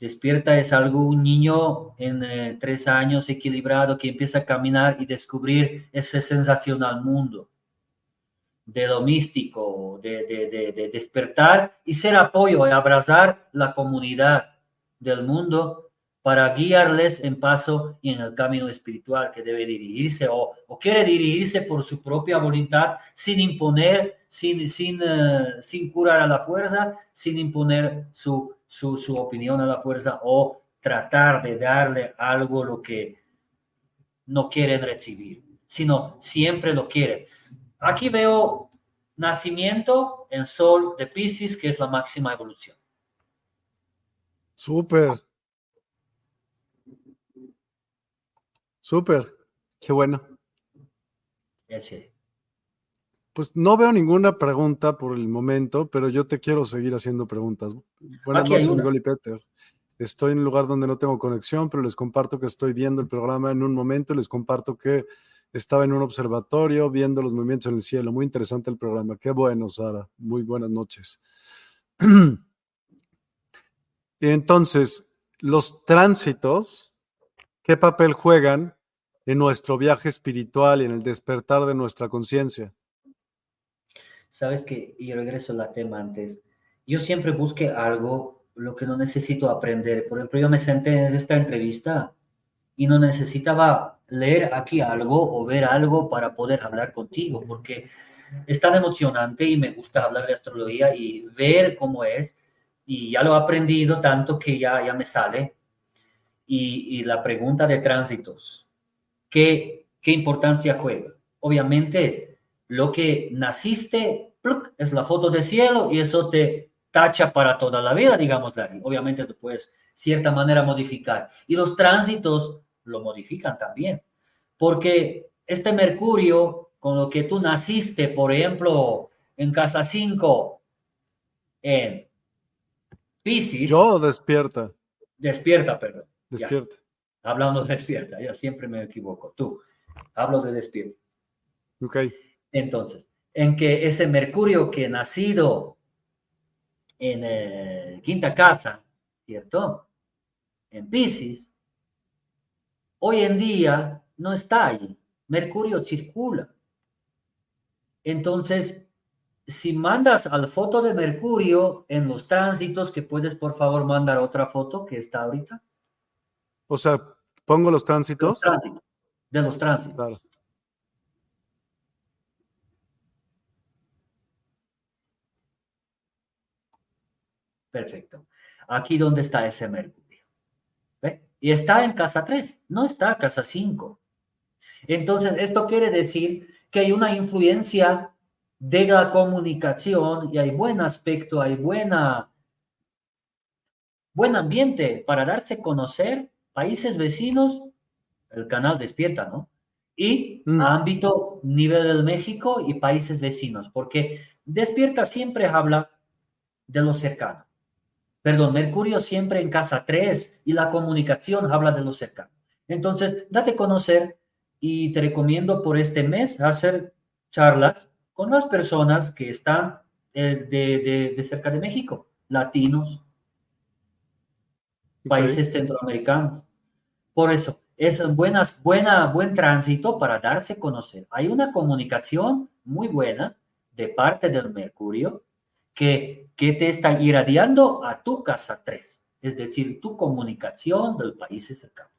Despierta es algo, un niño en eh, tres años equilibrado que empieza a caminar y descubrir ese sensacional mundo de lo místico, de, de despertar y ser apoyo y abrazar la comunidad del mundo para guiarles en paso y en el camino espiritual que debe dirigirse o, quiere dirigirse por su propia voluntad sin imponer, sin, sin, eh, sin curar a la fuerza, sin imponer su, su, su opinión a la fuerza o tratar de darle algo lo que no quieren recibir, sino siempre lo quieren. Aquí veo nacimiento en sol de Pisces, que es la máxima evolución. Súper. Súper, qué bueno. Pues no veo ninguna pregunta por el momento, pero yo te quiero seguir haciendo preguntas. Buenas noches, Miguel y Peter. Estoy en un lugar donde no tengo conexión, pero les comparto que estoy viendo el programa en un momento. Les comparto que estaba en un observatorio viendo los movimientos en el cielo. Muy interesante el programa. Qué bueno, Sara. Muy buenas noches. Entonces, los tránsitos ¿Qué papel juegan en nuestro viaje espiritual y en el despertar de nuestra conciencia? Sabes que, y regreso al tema antes, yo siempre busqué algo, lo que no necesito aprender. Por ejemplo, yo me senté en esta entrevista y no necesitaba leer aquí algo o ver algo para poder hablar contigo, porque es tan emocionante y me gusta hablar de astrología y ver cómo es. Y ya lo he aprendido tanto que ya, ya me sale y, la pregunta de tránsitos. ¿Qué, ¿Qué importancia juega? Obviamente, lo que naciste es la foto de cielo y eso te tacha para toda la vida, digamos. Obviamente, tú puedes, cierta manera, modificar. Y los tránsitos lo modifican también. Porque este Mercurio, con lo que tú naciste, por ejemplo, en casa 5, en Pisces. Yo despierta. Despierta, perdón. Despierta. Hablando de despierta, ya siempre me equivoco. Tú, hablo de despierta. Ok. Entonces, en que ese Mercurio que nacido en eh, quinta casa, ¿cierto? En Pisces, hoy en día no está ahí. Mercurio circula. Entonces, si mandas al foto de Mercurio en los tránsitos, que puedes por favor mandar otra foto que está ahorita. O sea, pongo los tránsitos. De los tránsitos. Claro. Perfecto. Aquí donde está ese Mercurio. ¿Ve? Y está en casa 3, no está en casa 5. Entonces, esto quiere decir que hay una influencia de la comunicación y hay buen aspecto, hay buena, buen ambiente para darse a conocer países vecinos el canal despierta, ¿no? Y mm. ámbito nivel del México y países vecinos, porque despierta siempre habla de lo cercano. Perdón, Mercurio siempre en casa 3 y la comunicación habla de lo cercano. Entonces, date a conocer y te recomiendo por este mes hacer charlas con las personas que están eh, de, de, cerca de México, latinos, países centroamericanos. Por eso, es buenas, buena, buen tránsito para darse a conocer. Hay una comunicación muy buena de parte del Mercurio que, que te está irradiando a tu casa 3, es decir, tu comunicación del países cercanos.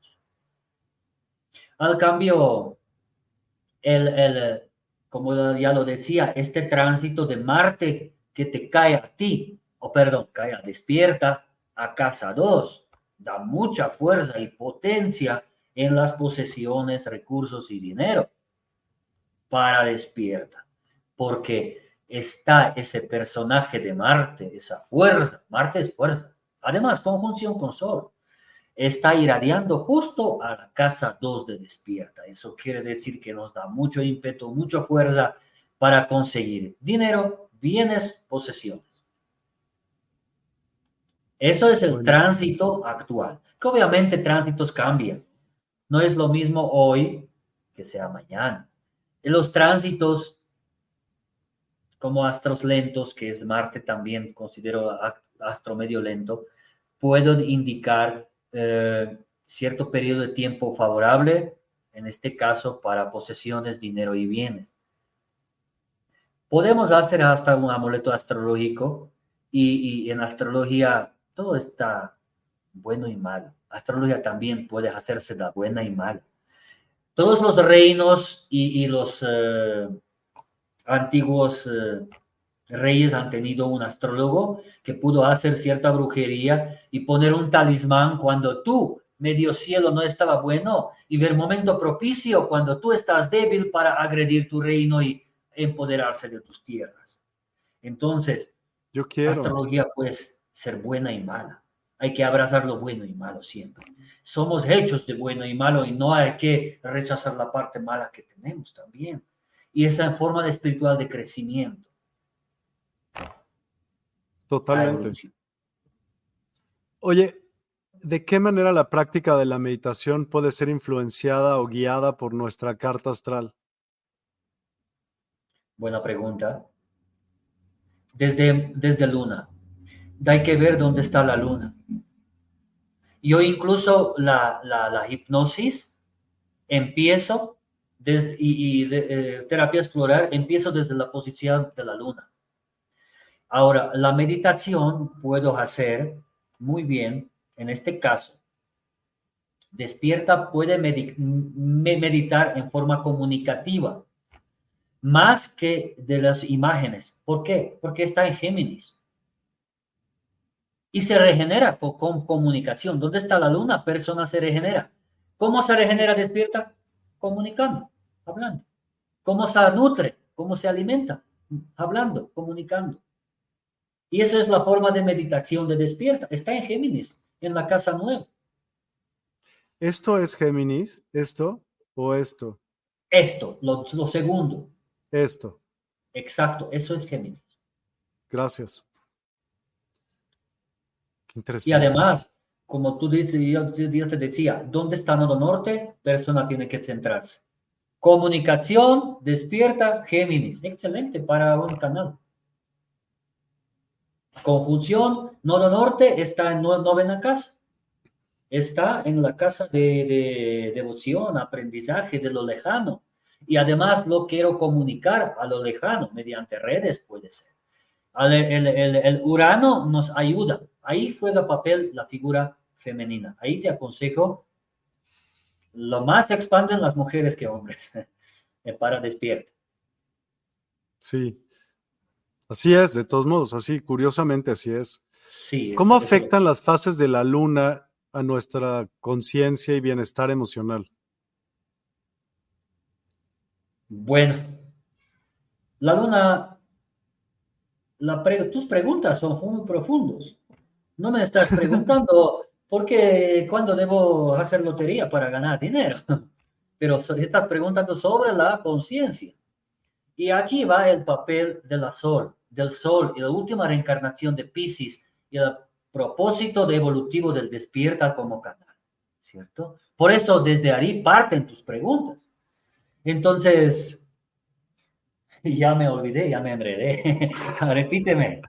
Al cambio, el, el, como ya lo decía, este tránsito de Marte que te cae a ti, o perdón, cae a despierta a casa 2, da mucha fuerza y potencia en las posesiones, recursos y dinero para despierta, porque está ese personaje de Marte, esa fuerza, Marte es fuerza, además conjunción con Sol, está irradiando justo a la casa 2 de despierta. Eso quiere decir que nos da mucho ímpetu, mucha fuerza para conseguir dinero, bienes, posesiones. Eso es el tránsito actual, que obviamente tránsitos cambian. No es lo mismo hoy que sea mañana. Los tránsitos como astros lentos, que es Marte también considero astro medio lento, pueden indicar eh, cierto periodo de tiempo favorable, en este caso para posesiones, dinero y bienes. Podemos hacer hasta un amuleto astrológico y, en astrología todo está bueno y malo astrología también puede hacerse la buena y mala. Todos los reinos y, los eh, antiguos eh, reyes han tenido un astrólogo que pudo hacer cierta brujería y poner un talismán cuando tú, medio cielo, no estaba bueno y ver momento propicio cuando tú estás débil para agredir tu reino y empoderarse de tus tierras. Entonces, Yo quiero. astrología puede ser buena y mala hay que abrazar lo bueno y malo siempre. Somos hechos de bueno y malo y no hay que rechazar la parte mala que tenemos también. Y esa forma de espiritual de crecimiento. Totalmente. Oye, ¿de qué manera la práctica de la meditación puede ser influenciada o guiada por nuestra carta astral? Buena pregunta. Desde, desde Luna hay que ver dónde está la luna. Yo incluso la, la, hipnosis empiezo desde, y, eh, terapia explorar empiezo desde la posición de la luna. Ahora, la meditación puedo hacer muy bien, en este caso, despierta puede meditar en forma comunicativa, más que de las imágenes. ¿Por qué? Porque está en Géminis y se regenera con, comunicación. ¿Dónde está la luna? Persona se regenera. ¿Cómo se regenera despierta? Comunicando, hablando. ¿Cómo se nutre? ¿Cómo se alimenta? Hablando, comunicando. Y eso es la forma de meditación de despierta. Está en Géminis, en la casa nueva. ¿Esto es Géminis? ¿Esto o esto? Esto, lo, lo segundo. Esto. Exacto, eso es Géminis. Gracias. Y además, como tú dices, yo, te decía, ¿dónde está Nodo Norte? Persona tiene que centrarse. Comunicación, despierta, Géminis. Excelente para un canal. Conjunción, Nodo Norte está en novena casa. Está en la casa de, devoción, aprendizaje de lo lejano. Y además lo quiero comunicar a lo lejano mediante redes, puede ser. el, el Urano nos ayuda Ahí juega papel la figura femenina. Ahí te aconsejo, lo más se expanden las mujeres que hombres, para despierta. Sí, así es, de todos modos, así, curiosamente así es. Sí, ¿Cómo afectan las fases de la luna a nuestra conciencia y bienestar emocional? Bueno, la luna, tus preguntas son muy profundos. No me estás preguntando porque cuando debo hacer lotería para ganar dinero, pero estás preguntando sobre la conciencia. Y aquí va el papel de la sol, del sol y la última reencarnación de Pisces y el propósito de evolutivo del despierta como canal, ¿cierto? Por eso desde ahí parten tus preguntas. Entonces, ya me olvidé, ya me enredé. Repíteme.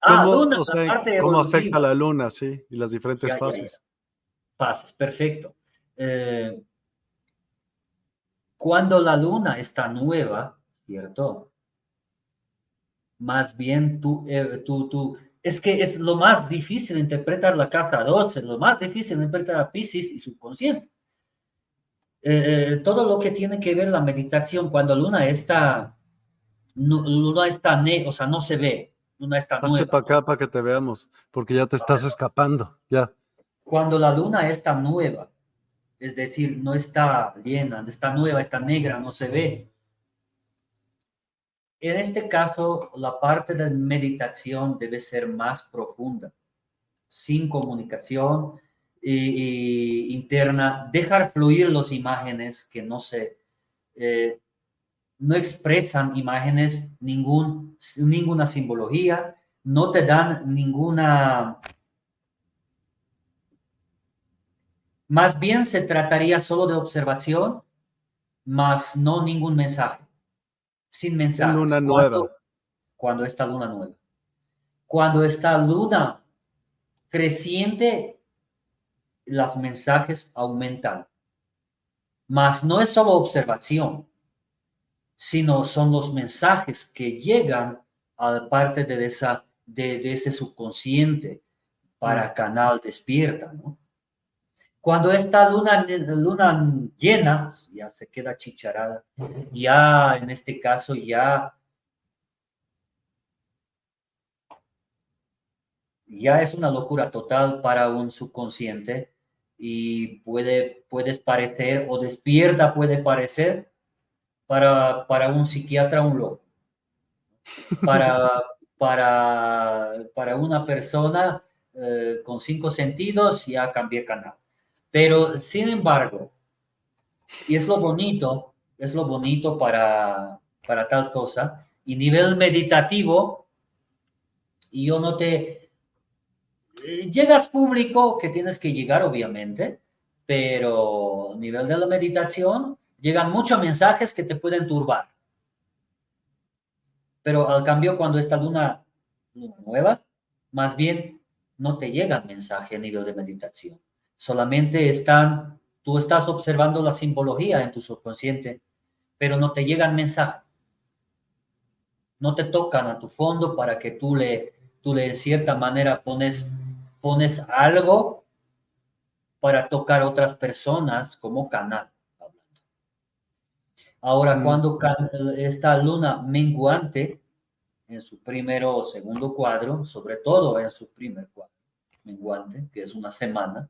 Ah, ¿Cómo, afecta la luna, sí? Y las diferentes fases. Fases, perfecto. Eh, cuando la luna está nueva, ¿cierto? Más bien tú, eh, tú, tú, es que es lo más difícil interpretar la casa 12, lo más difícil interpretar a Pisces y subconsciente. Eh, todo lo que tiene que ver la meditación, cuando luna está, luna está, o sea, no se ve, luna está Hazte para acá para que te veamos, porque ya te estás escapando, ya. Cuando la luna está nueva, es decir, no está llena, está nueva, está negra, no se ve. En este caso, la parte de meditación debe ser más profunda, sin comunicación interna, dejar fluir las imágenes que no se, eh, no expresan imágenes, ningún, ninguna simbología, no te dan ninguna Más bien se trataría solo de observación, más no ningún mensaje. Sin mensaje. Luna nueva. Cuando está luna nueva. Cuando está luna creciente, los mensajes aumentan. Mas no es solo observación, sino son los mensajes que llegan a parte de, esa, de, de ese subconsciente para mm. canal despierta, ¿no? Cuando esta luna, luna llena, ya se queda chicharada, ya en este caso ya, ya es una locura total para un subconsciente y puede, puedes parecer o despierta puede parecer para, para un psiquiatra un loco. Para, para, para una persona eh, con cinco sentidos ya cambié canal. Pero, sin embargo, y es lo bonito, es lo bonito para, para tal cosa, y nivel meditativo, y yo no te... Eh, llegas público, que tienes que llegar, obviamente, pero nivel de la meditación, llegan muchos mensajes que te pueden turbar. Pero al cambio, cuando está luna, nueva, más bien no te llega mensaje a nivel de meditación solamente están, tú estás observando la simbología en tu subconsciente, pero no te llegan mensajes. No te tocan a tu fondo para que tú le, tú le de cierta manera pones, pones algo para tocar otras personas como canal. Ahora, mm. cuando esta luna menguante, en su primero o segundo cuadro, sobre todo en su primer cuadro menguante, que es una semana,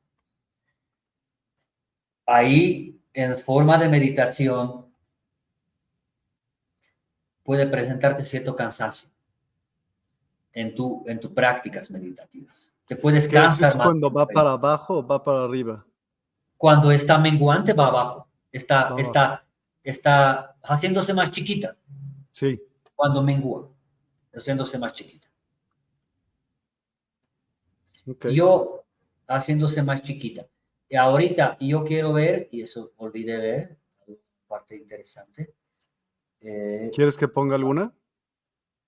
ahí en forma de meditación puede presentarte cierto cansancio en tu en tus prácticas meditativas. Te puedes cansar. Es cuando va para abajo o va para arriba? Cuando está menguante va abajo. Está, está, está haciéndose más chiquita. Sí. Cuando mengua, haciéndose más chiquita. Yo haciéndose más chiquita. Y ahorita yo quiero ver, y eso olvidé ver, parte interesante. Eh, ¿Quieres que ponga alguna?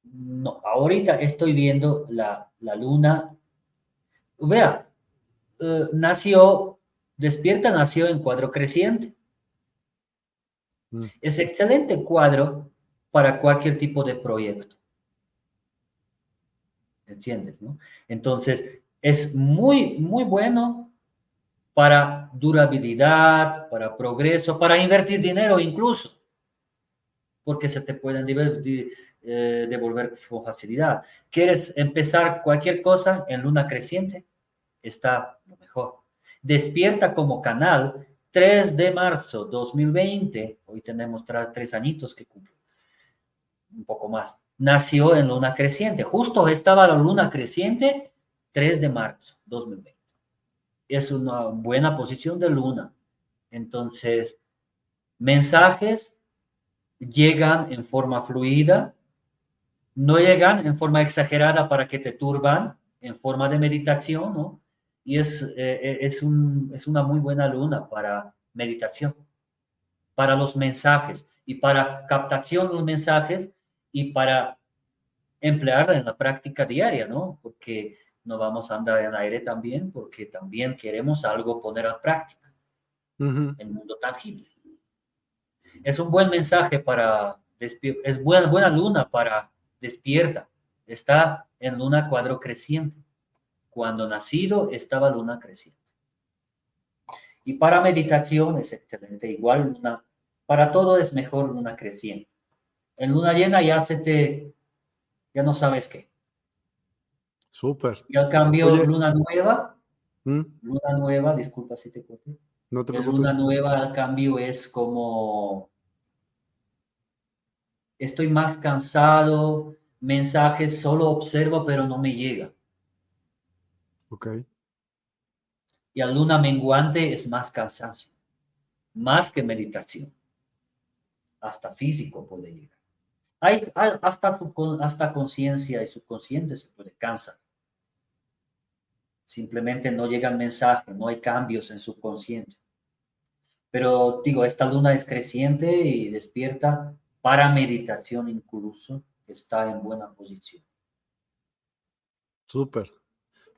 No, ahorita estoy viendo la, la luna. Vea, eh, nació, despierta nació en cuadro creciente. Mm. Es excelente cuadro para cualquier tipo de proyecto. ¿Entiendes? No? Entonces, es muy, muy bueno para durabilidad, para progreso, para invertir dinero incluso, porque se te pueden eh, devolver con facilidad. ¿Quieres empezar cualquier cosa en luna creciente? Está lo mejor. Despierta como canal 3 de marzo 2020, hoy tenemos tres añitos que cumple, un poco más, nació en luna creciente. Justo estaba la luna creciente 3 de marzo 2020. Es una buena posición de luna. Entonces, mensajes llegan en forma fluida, no llegan en forma exagerada para que te turban, en forma de meditación, ¿no? Y es, eh, eh, es, un, es una muy buena luna para meditación, para los mensajes y para captación de los mensajes y para emplearla en la práctica diaria, ¿no? Porque no vamos a andar en aire también, porque también queremos algo poner a práctica en el mundo tangible. Es un buen mensaje para, es buena, buena luna para despierta. Está en luna cuadro creciente. Cuando nacido estaba luna creciente. Y para meditación es excelente. Igual luna, para todo es mejor luna creciente. En luna llena ya se te, ya no sabes qué. Súper. Y al cambio, luna nueva, ¿Mm? luna nueva, disculpa si te corté. No te preocupes. Luna nueva al cambio es como estoy más cansado, mensajes solo observo pero no me llega. Ok. Y a luna menguante es más cansancio, más que meditación. Hasta físico puede llegar. Hay, hasta, hasta conciencia y subconsciente se puede cansar. Simplemente no llega el mensaje, no hay cambios en subconsciente. Pero digo, esta luna es creciente y despierta para meditación incluso está en buena posición. Súper.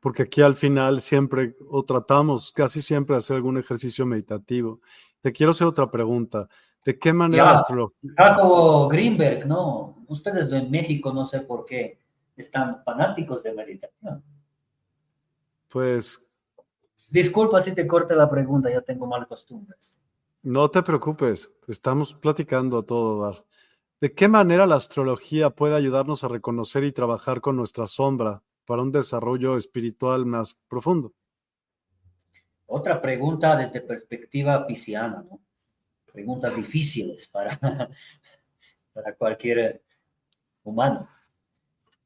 Porque aquí al final siempre, o tratamos casi siempre de hacer algún ejercicio meditativo. Te quiero hacer otra pregunta. ¿De qué manera astrología? Greenberg, ¿no? Ustedes en México no sé por qué están fanáticos de meditación. Pues. Disculpa si te corte la pregunta, ya tengo mal costumbres. No te preocupes, estamos platicando a todo dar. ¿De qué manera la astrología puede ayudarnos a reconocer y trabajar con nuestra sombra para un desarrollo espiritual más profundo? Otra pregunta desde perspectiva pisciana, ¿no? Preguntas difíciles para, para cualquier humano.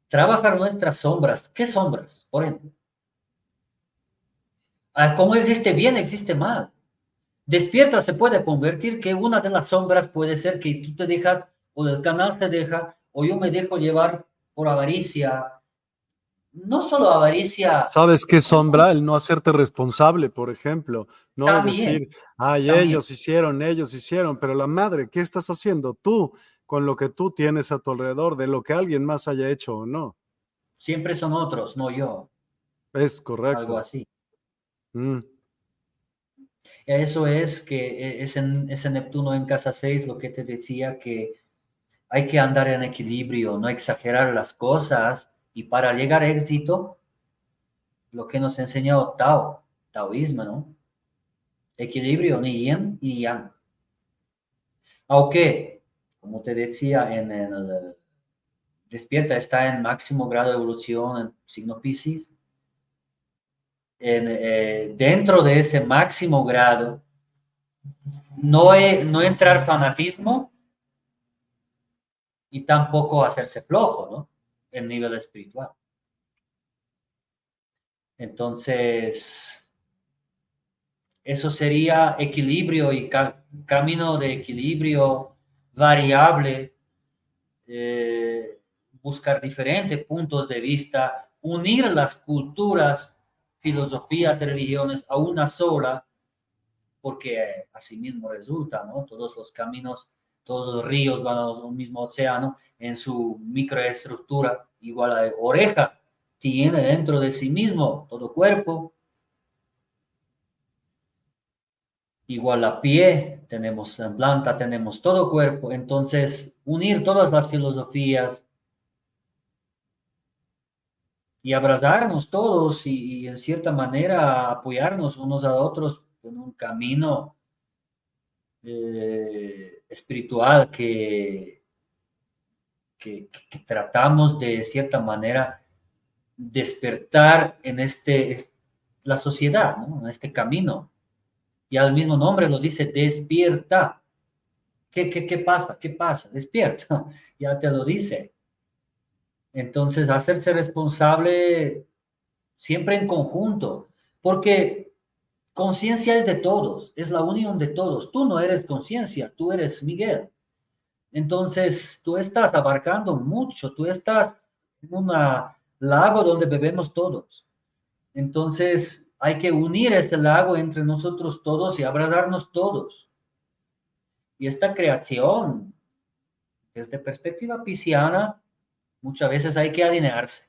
Trabajar nuestras sombras. ¿Qué sombras? Por ejemplo. Ah, ¿Cómo existe bien, existe mal? Despierta se puede convertir que una de las sombras puede ser que tú te dejas o el canal se deja, o yo me dejo llevar por avaricia. No solo avaricia. ¿Sabes qué sombra? El no hacerte responsable, por ejemplo. No decir, ay, ellos hicieron, ellos hicieron, pero la madre, ¿qué estás haciendo tú con lo que tú tienes a tu alrededor, de lo que alguien más haya hecho o no? Siempre son otros, no yo. Es correcto. Algo así. Mm. Eso es que ese, ese Neptuno en casa 6, lo que te decía, que hay que andar en equilibrio, no exagerar las cosas y para llegar a éxito, lo que nos ha enseñado Tao, taoísmo, ¿no? Equilibrio, ni yin ni yang. Aunque, como te decía, en el despierta está en máximo grado de evolución en signo Pisces. En, eh, dentro de ese máximo grado, no, no entrar fanatismo, y tampoco hacerse flojo, ¿no? En nivel espiritual. Entonces, eso sería equilibrio y camino de equilibrio variable, eh, buscar diferentes puntos de vista, unir las culturas, filosofías, religiones a una sola, porque así mismo resulta, ¿no? Todos los caminos todos los ríos van a un mismo océano, en su microestructura igual a oreja, tiene dentro de sí mismo todo cuerpo, igual a pie, tenemos en planta, tenemos todo cuerpo, entonces unir todas las filosofías y abrazarnos todos y, y en cierta manera apoyarnos unos a otros en un camino eh, espiritual que, que, tratamos de cierta manera despertar en este, la sociedad, en este camino. Y al mismo nombre lo dice, despierta. ¿Qué, qué, qué pasa? ¿Qué pasa? Despierta. ya te lo dice. Entonces, hacerse responsable siempre en conjunto, porque conciencia es de todos, es la unión de todos. Tú no eres conciencia, tú eres Miguel. Entonces, tú estás abarcando mucho, tú estás en un lago donde bebemos todos. Entonces, hay que unir este lago entre nosotros todos y abrazarnos todos. Y esta creación, desde perspectiva pisciana, muchas veces hay que alinearse.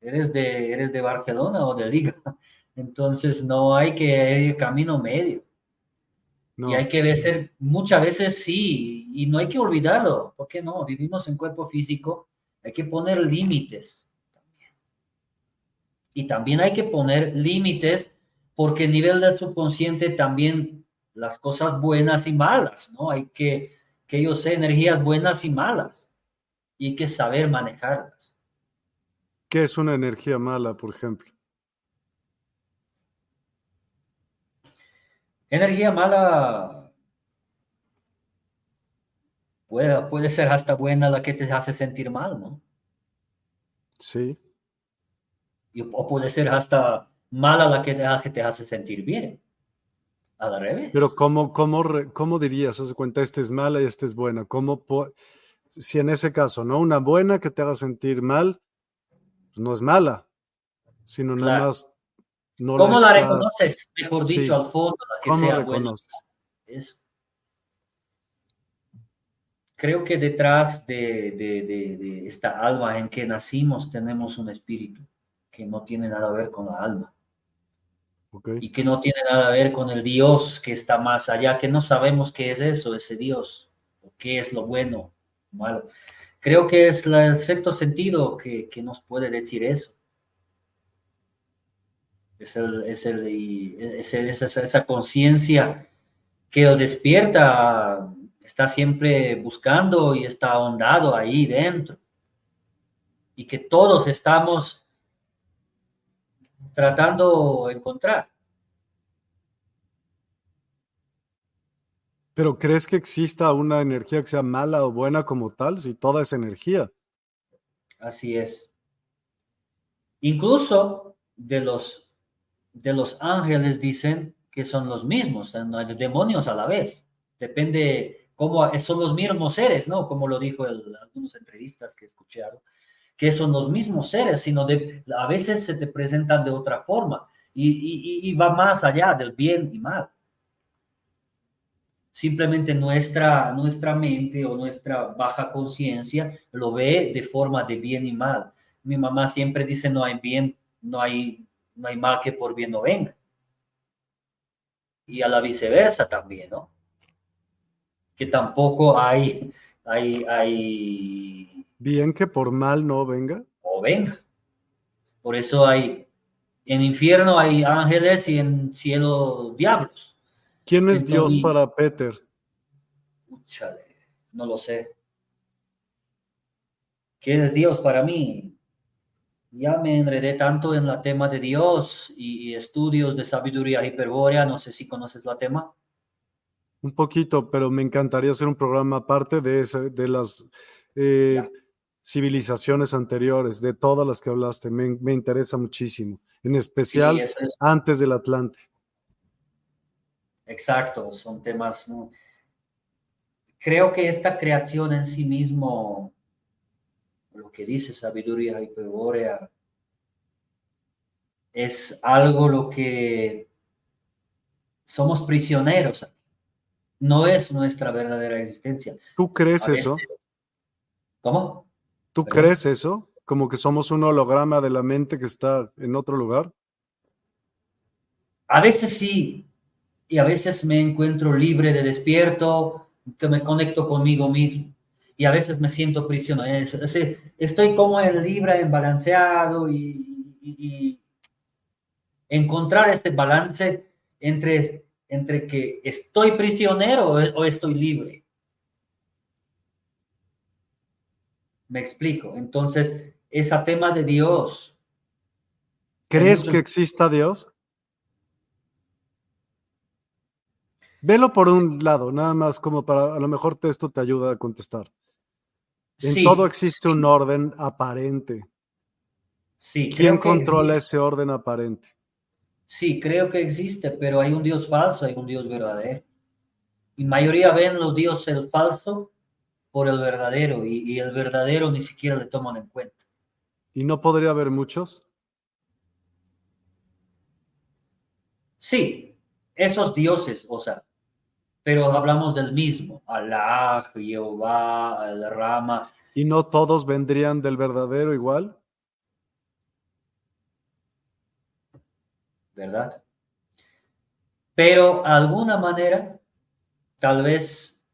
Eres de, eres de Barcelona o de Liga, entonces no hay que ir camino medio. Y hay que ver, muchas veces sí, y no hay que olvidarlo, ¿por qué no? Vivimos en cuerpo físico, hay que poner límites. Y también hay que poner límites porque a nivel del subconsciente también las cosas buenas y malas, ¿no? Hay que, que yo sé energías buenas y malas y hay que saber manejarlas. ¿Qué es una energía mala, por ejemplo? Energía mala puede, puede ser hasta buena la que te hace sentir mal, ¿no? Sí. o puede ser hasta mala la que te, te hace sentir bien. A la revés. Pero ¿cómo, cómo, cómo dirías? Haz cuenta, esta es mala y esta es buena. ¿Cómo, si en ese caso, ¿no? Una buena que te haga sentir mal, pues no es mala, sino nada más no ¿Cómo la, reconoces, mejor dicho, al fondo, la que sea reconoces? Eso. Creo que detrás de, de, de, esta alma en que nacimos tenemos un espíritu que no tiene nada a ver con la alma. Okay. Y que no tiene nada a ver con el Dios que está más allá, que no sabemos qué es eso, ese Dios, o qué es lo bueno, malo. Creo que es el sexto sentido que, que nos puede decir eso. Es, el, es, el, es esa, esa conciencia que lo despierta, está siempre buscando y está ahondado ahí dentro. Y que todos estamos tratando de encontrar. Pero ¿crees que exista una energía que sea mala o buena como tal? Si toda es energía. Así es. Incluso de los, de los ángeles dicen que son los mismos, no hay demonios a la vez. Depende cómo son los mismos seres, ¿no? Como lo dijo el, algunos entrevistas que escucharon, que son los mismos seres, sino de, a veces se te presentan de otra forma y va más allá del bien y mal simplemente nuestra, nuestra mente o nuestra baja conciencia lo ve de forma de bien y mal. Mi mamá siempre dice no hay bien, no hay, no hay mal que por bien no venga. Y a la viceversa también, ¿no? Que tampoco hay, hay, hay... Bien que por mal no venga. O venga. Por eso hay, en infierno hay ángeles y en cielo diablos. ¿Quién es Dios para Peter? no lo sé. ¿Quién es Dios para mí? Ya me enredé tanto en el tema de Dios y, estudios de sabiduría hiperbórea. No sé si conoces la tema. Un poquito, pero me encantaría hacer un programa aparte de, ese, de las eh, civilizaciones anteriores, de todas las que hablaste. Me, interesa muchísimo, en especial antes del Atlante. Exacto, son temas. Creo que esta creación en sí mismo, lo que dice sabiduría hiperbórea, es algo lo que somos prisioneros. No es nuestra verdadera existencia. ¿Tú crees eso? ¿Cómo? ¿Tú crees eso? Como que somos un holograma de la mente que está en otro lugar. A veces sí, y a veces me encuentro libre de despierto, que me conecto conmigo mismo y a veces me siento prisionero. Estoy como en libre, en balanceado y, encontrar este balance entre, entre que estoy prisionero o estoy libre. Me explico. Entonces, ese tema de Dios. ¿Crees que exista Dios? Velo por un lado, nada más como para, a lo mejor esto te ayuda a contestar. En todo existe un orden aparente. Sí. ¿Quién controla ese orden aparente? Sí, creo que existe, pero hay un Dios falso, hay un Dios verdadero. Y mayoría ven los dioses el falso por el verdadero y, y el verdadero ni siquiera le toman en cuenta. ¿Y no podría haber muchos? Sí, esos dioses, o sea, pero hablamos del mismo, Alá, Jehová, el Rama. ¿Y no todos vendrían del verdadero igual? ¿Verdad? Pero de alguna manera, tal vez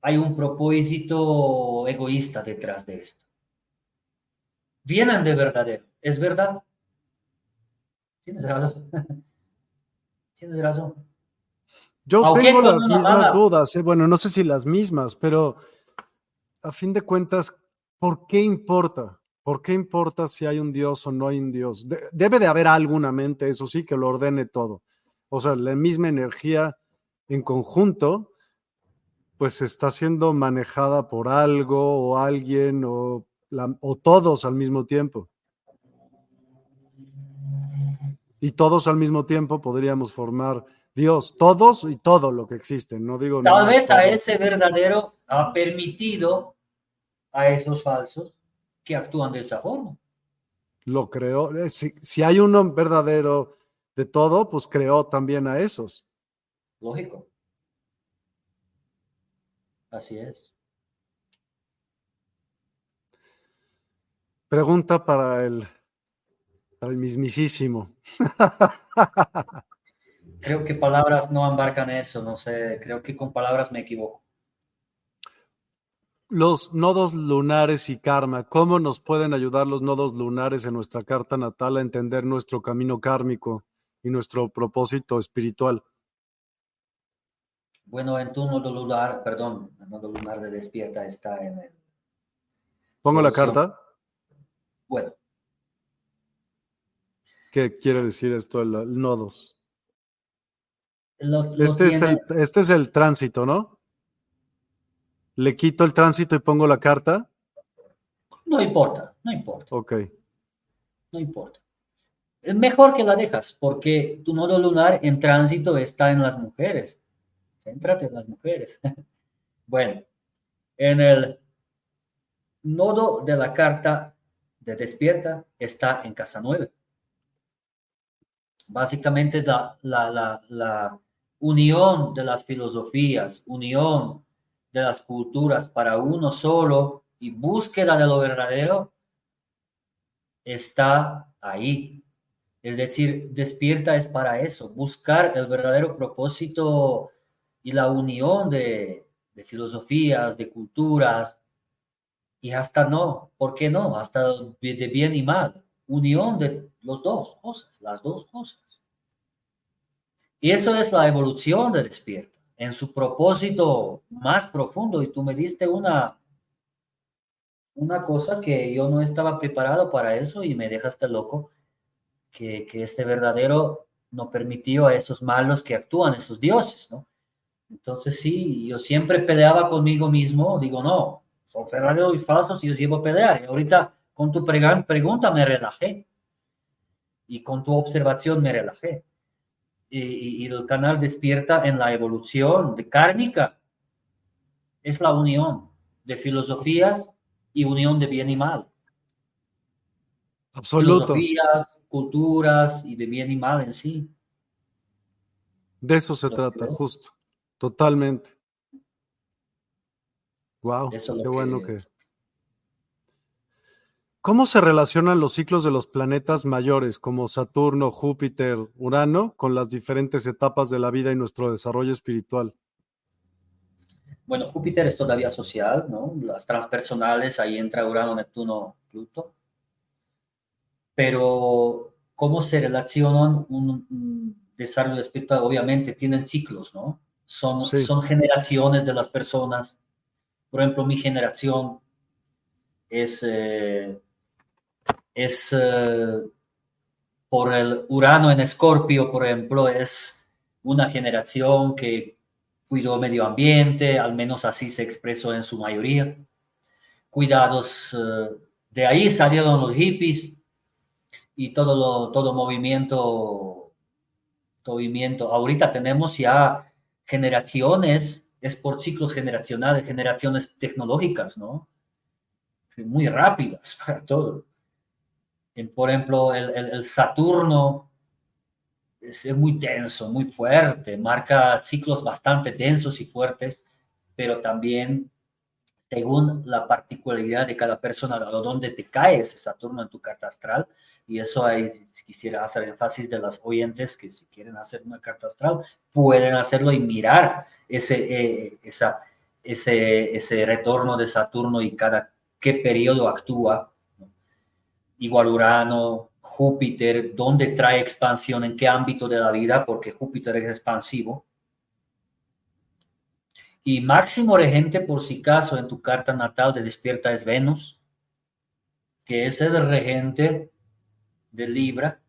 hay un propósito egoísta detrás de esto. Vienen de verdadero, es verdad. Tienes razón. Tienes razón. Yo tengo las mismas dudas, ¿eh? bueno, no sé si las mismas, pero a fin de cuentas, ¿por qué importa? ¿Por qué importa si hay un Dios o no hay un Dios? debe de haber alguna mente, eso sí, que lo ordene todo. O sea, la misma energía en conjunto, pues está siendo manejada por algo o alguien o, o todos al mismo tiempo. Y todos al mismo tiempo podríamos formar Dios, todos y todo lo que existe, no digo Tal vez a ese verdadero ha permitido a esos falsos que actúan de esa forma. Lo creo. Eh, si, si hay uno verdadero de todo, pues creó también a esos. Lógico. Así es. Pregunta para el, para el mismísimo. creo que palabras no embarcan eso, no sé, creo que con palabras me equivoco. Los nodos lunares y karma, ¿cómo nos pueden ayudar los nodos lunares en nuestra carta natal a entender nuestro camino kármico y nuestro propósito espiritual? Bueno, en tu nodo lunar, perdón, el nodo lunar de despierta está en el... ¿Pongo la carta? Bueno. ¿Qué quiere decir esto, el nodos? Este, es el, este es el tránsito, ¿no? Le quito el tránsito y pongo la carta. No importa, no importa. Ok. No importa. Es mejor que la dejas, porque tu nodo lunar en tránsito está en las mujeres. Céntrate en las mujeres. bueno, en el nodo de la carta de despierta está en casa 9. Básicamente la, la, la unión de las filosofías, unión de las culturas para uno solo y búsqueda de lo verdadero, está ahí. Es decir, despierta es para eso, buscar el verdadero propósito y la unión de, filosofías, de culturas, y hasta no, ¿por qué no? Hasta de bien y mal, unión de los dos cosas, las dos cosas. Y eso es la evolución de despierta, en su propósito más profundo. Y tú me diste una, una cosa que yo no estaba preparado para eso y me dejaste loco, que, que este verdadero no permitió a esos malos que actúan, esos dioses, ¿no? Entonces sí, yo siempre peleaba conmigo mismo, digo, no, son verdaderos y falsos y yo llevo a pelear. Y ahorita con tu pregunta me relajé y con tu observación me relajé y, el canal despierta en la evolución de kármica. Es la unión de filosofías y unión de bien y mal. Absoluto. Filosofías, culturas y de bien y mal en sí. De eso se trata, justo. Totalmente. Wow, qué bueno que ¿Cómo se relacionan los ciclos de los planetas mayores como Saturno, Júpiter, Urano con las diferentes etapas de la vida y nuestro desarrollo espiritual? Bueno, Júpiter es todavía social, ¿no? Las transpersonales, ahí entra Urano, Neptuno, Pluto. Pero, ¿cómo se relacionan un, desarrollo espiritual? Obviamente tienen ciclos, ¿no? Son, son generaciones de las personas. Por ejemplo, mi generación es eh, es eh, por el Urano en Escorpio, por ejemplo, es una generación que cuidó medio ambiente, al menos así se expresó en su mayoría. Cuidados, eh, de ahí salieron los hippies, y todo, lo, todo movimiento, movimiento. Ahorita tenemos ya generaciones, es por ciclos generacionales, generaciones tecnológicas, ¿no? Muy rápidas para todo. Por ejemplo, el, el, Saturno es, muy denso, muy fuerte, marca ciclos bastante densos y fuertes, pero también según la particularidad de cada persona, a dónde te cae ese Saturno en tu carta astral, y eso ahí quisiera hacer énfasis de las oyentes que si quieren hacer una carta astral, pueden hacerlo y mirar ese, eh, esa, ese, ese retorno de Saturno y cada qué periodo actúa. Igual Urano, Júpiter, dónde trae expansión, en qué ámbito de la vida, porque Júpiter es expansivo. Y máximo regente, por si caso, en tu carta natal de despierta es Venus, que es el regente de Libra.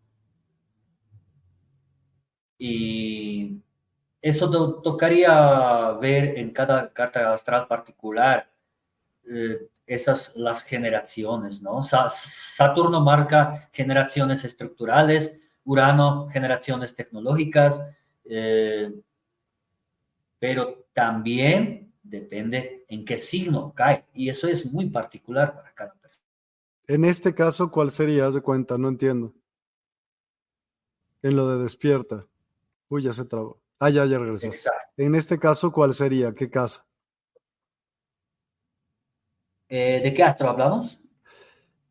Y eso tocaría ver en cada carta astral particular eh, esas las generaciones, ¿no? Saturno marca generaciones estructurales, Urano generaciones tecnológicas, eh, pero también depende en qué signo cae y eso es muy particular para cada en este caso, ¿cuál sería? Haz de cuenta, no entiendo. En lo de despierta. Uy, ya se trabó. Ah, ya, ya regresó. En este caso, ¿cuál sería? ¿Qué casa? Eh, ¿De qué astro hablamos?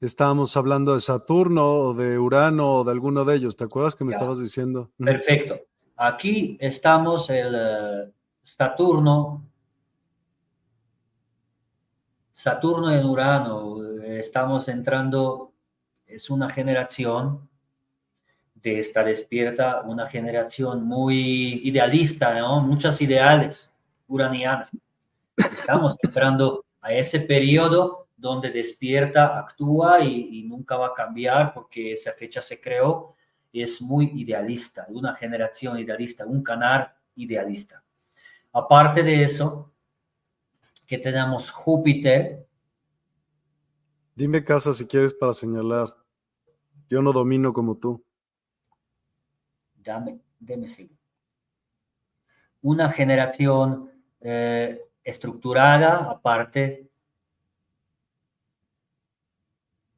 Estábamos hablando de Saturno de Urano o de alguno de ellos. ¿Te acuerdas que me estabas diciendo? Perfecto. Aquí estamos el eh, Saturno. Saturno en Urano estamos entrando, es una generación de esta despierta, una generación muy idealista, ¿no? Muchas ideales uranianas. Estamos entrando a ese periodo donde despierta, actúa y, y, nunca va a cambiar porque esa fecha se creó, es muy idealista, una generación idealista, un canal idealista. Aparte de eso, que tenemos Júpiter, Dime casa si quieres para señalar. Yo no domino como tú. Dame, deme Una generación eh, estructurada, aparte,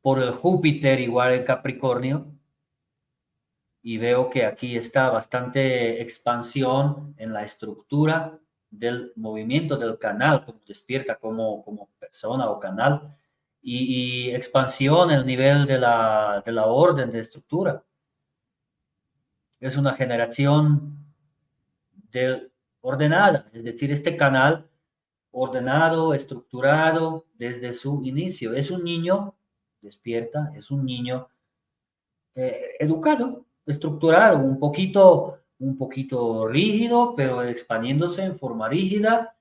por el Júpiter igual en Capricornio, y veo que aquí está bastante expansión en la estructura del movimiento del canal, como despierta como, como persona o canal, y, expansión en el nivel de la, de la orden de estructura. Es una generación de, ordenada, es decir, este canal ordenado, estructurado desde su inicio. Es un niño, despierta, es un niño eh, educado, estructurado, un poquito, un poquito rígido, pero expandiéndose en forma rígida,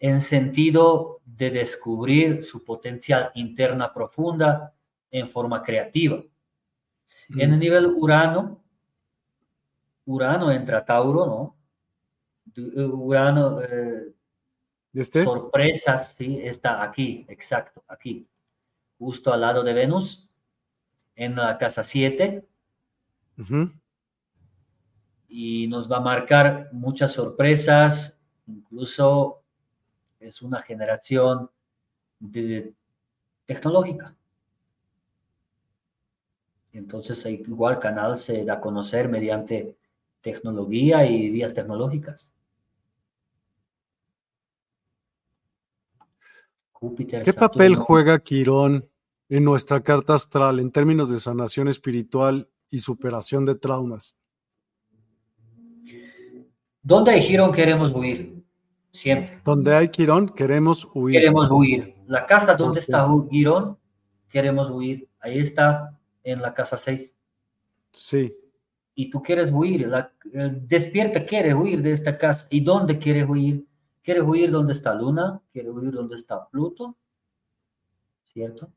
en sentido de descubrir su potencial interna profunda en forma creativa. En el nivel Urano, Urano entra Tauro, ¿no? Eh, Urano, eh, ¿Este? sorpresas, sí, está aquí, exacto, aquí, justo al lado de Venus, en la casa 7. Y nos va a marcar muchas sorpresas, incluso es una generación de, tecnológica. Entonces, igual canal se da a conocer mediante tecnología y vías tecnológicas. ¿Qué papel juega Quirón en nuestra carta astral en términos de sanación espiritual y superación de traumas? ¿Dónde hay Quirón queremos huir? Siempre. Donde hay Quirón, queremos huir. Queremos huir. La casa donde está Quirón, queremos huir. Ahí está en la casa 6. Sí. Y tú quieres huir. La, despierta quiere huir de esta casa. ¿Y dónde quieres huir? ¿Quieres huir donde está Luna? ¿Quieres huir donde está Pluto? ¿Cierto?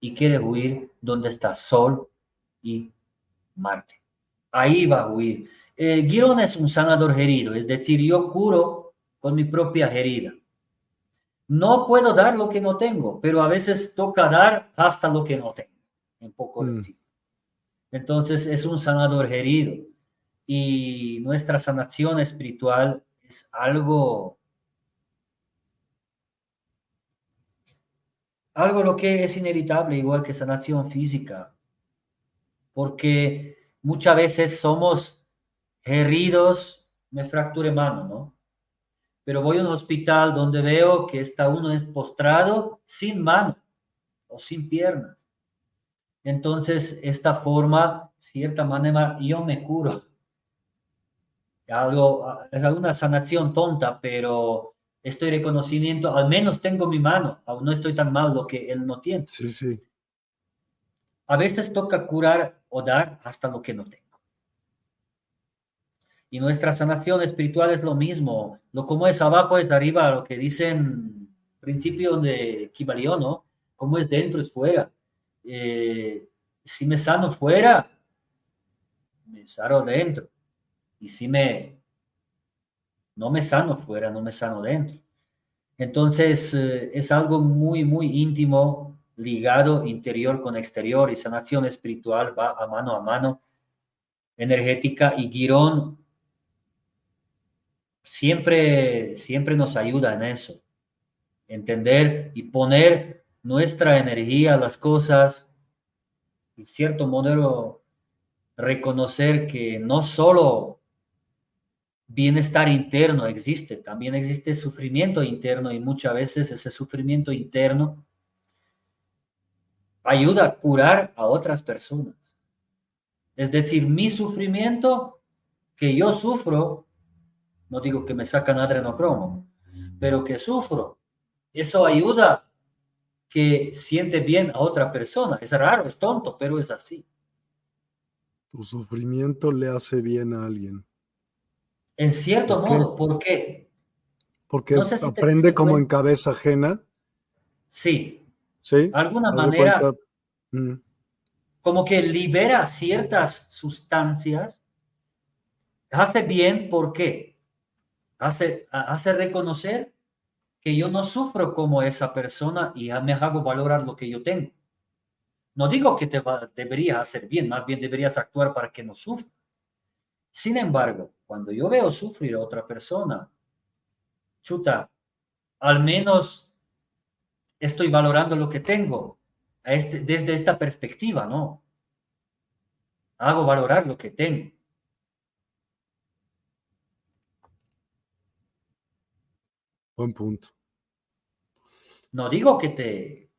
Y quieres huir donde está Sol y Marte. Ahí va a huir. Eh, Girón es un sanador herido, es decir, yo curo con mi propia herida. No puedo dar lo que no tengo, pero a veces toca dar hasta lo que no tengo, en poco mm. Entonces es un sanador herido y nuestra sanación espiritual es algo, algo lo que es inevitable, igual que sanación física, porque muchas veces somos heridos, me fracture mano, ¿no? Pero voy a un hospital donde veo que está uno es postrado sin mano o sin piernas. Entonces, esta forma, cierta manera, yo me curo algo, es alguna sanación tonta, pero estoy reconocimiento, al menos tengo mi mano, aún no estoy tan mal lo que él no tiene. Sí, sí. A veces toca curar o dar hasta lo que no tengo. Y nuestra sanación espiritual es lo mismo. Lo como es abajo es arriba, lo que dicen principio de Kibalión, ¿no? Como es dentro es fuera. Eh, si me sano fuera, me sano dentro. Y si me, no me sano fuera, no me sano dentro. Entonces, eh, es algo muy, muy íntimo, ligado interior con exterior y sanación espiritual va a mano a mano, energética y Girón siempre, siempre nos ayuda en eso, entender y poner nuestra energía las cosas y cierto modelo reconocer que no solo bienestar interno existe, también existe sufrimiento interno y muchas veces ese sufrimiento interno ayuda a curar a otras personas. Es decir, mi sufrimiento que yo sufro, no digo que me sacan adrenocromo, pero que sufro, eso ayuda que siente bien a otra persona. Es raro, es tonto, pero es así. Tu sufrimiento le hace bien a alguien. En cierto modo, ¿por qué? Porque aprende como en cabeza ajena. Sí. Sí. De alguna manera, mm. como que libera ciertas sustancias. Hace bien, ¿por qué? Hace, hace reconocer que yo no sufro como esa persona y me hago valorar lo que yo tengo. No digo que te va, deberías hacer bien, más bien deberías actuar para que no sufra. Sin embargo, cuando yo veo sufrir a otra persona, chuta, al menos estoy valorando lo que tengo este, desde esta perspectiva, ¿no? Hago valorar lo que tengo. Buen punto. No digo que te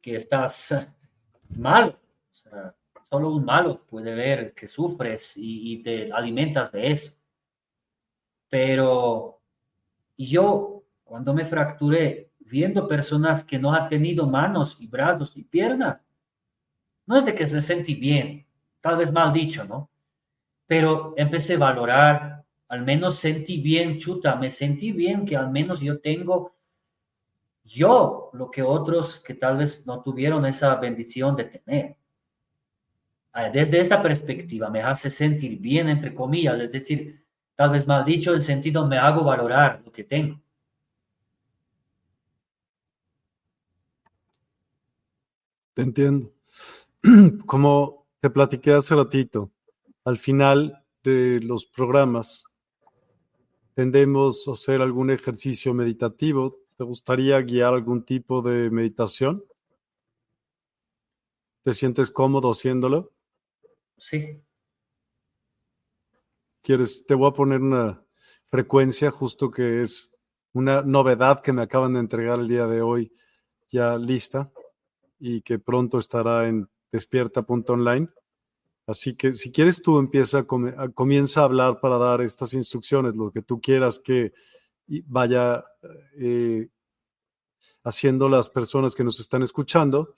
que estás mal, o sea, Solo un malo puede ver que sufres y, te alimentas de eso. Pero yo, cuando me fracturé, viendo personas que no han tenido manos y brazos y piernas, no es de que se sentí bien, tal vez mal dicho, ¿no? Pero empecé a valorar, al menos sentí bien, chuta, me sentí bien que al menos yo tengo yo lo que otros que tal vez no tuvieron esa bendición de tener. Desde esta perspectiva me hace sentir bien, entre comillas, es decir, tal vez mal dicho, el sentido me hago valorar lo que tengo. Te entiendo. Como te platiqué hace ratito, al final de los programas tendemos a hacer algún ejercicio meditativo. ¿Te gustaría guiar algún tipo de meditación? ¿Te sientes cómodo haciéndolo? Sí. ¿Quieres? Te voy a poner una frecuencia justo que es una novedad que me acaban de entregar el día de hoy ya lista y que pronto estará en despierta.online. Así que si quieres tú empieza, comienza a hablar para dar estas instrucciones, lo que tú quieras que vaya eh, haciendo las personas que nos están escuchando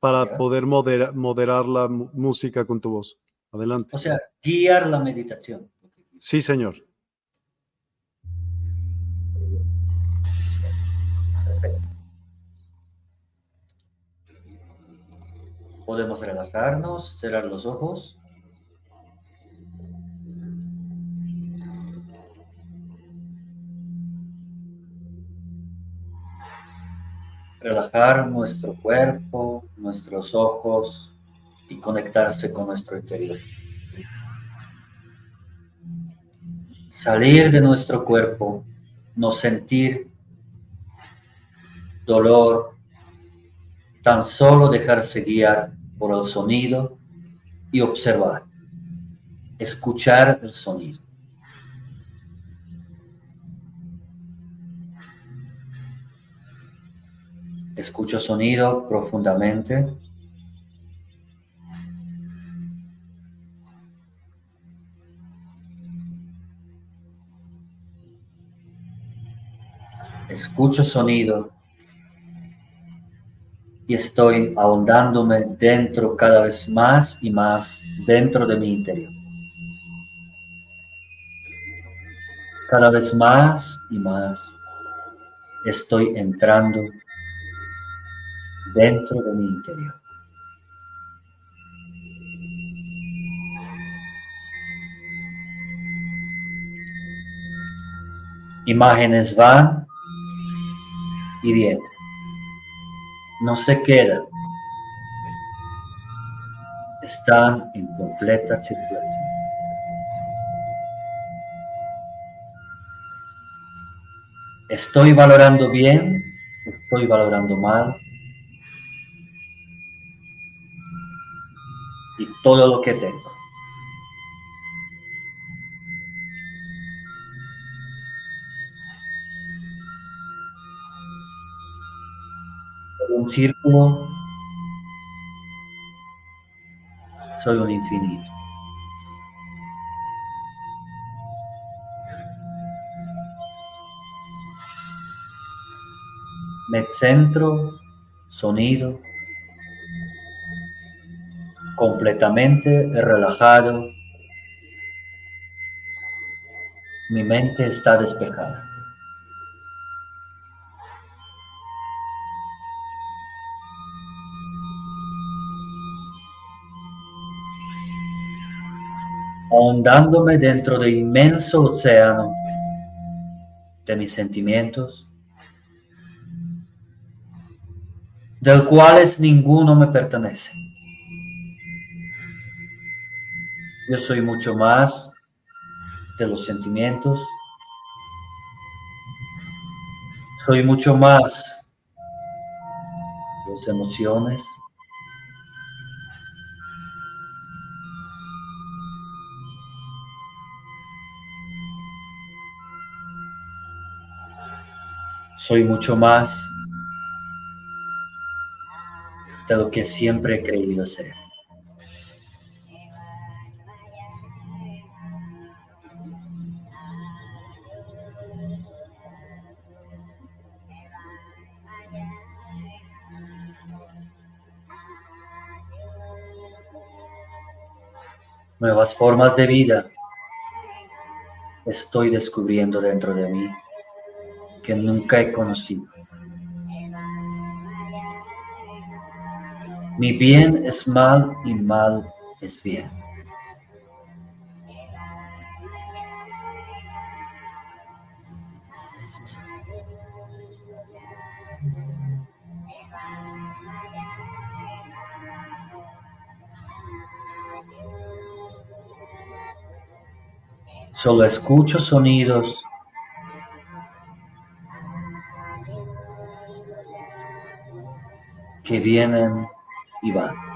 para poder moderar la música con tu voz. Adelante. O sea, guiar la meditación. Sí, señor. Podemos relajarnos, cerrar los ojos. Relajar nuestro cuerpo, nuestros ojos, y conectarse con nuestro interior. Salir de nuestro cuerpo, no sentir dolor, tan solo dejarse guiar por el sonido y observar, escuchar el sonido. Escucho sonido profundamente. Escucho sonido y estoy ahondándome dentro cada vez más y más dentro de mi interior. Cada vez más y más estoy entrando dentro de mi interior. Imágenes van y vienen. No se quedan. Están en completa circulación. Estoy valorando bien, estoy valorando mal, y todo lo que tengo. un círculo, soy un infinito. Me centro, sonido, completamente relajado. Mi mente está despejada. ahondándome dentro del inmenso océano de mis sentimientos, del cuales ninguno me pertenece. Yo soy mucho más de los sentimientos. Soy mucho más de las emociones. Soy mucho más de lo que siempre he creído ser. Nuevas formas de vida estoy descubriendo dentro de mí que nunca he conocido. Mi bien es mal y mal es bien. Solo escucho sonidos. que vienen y van.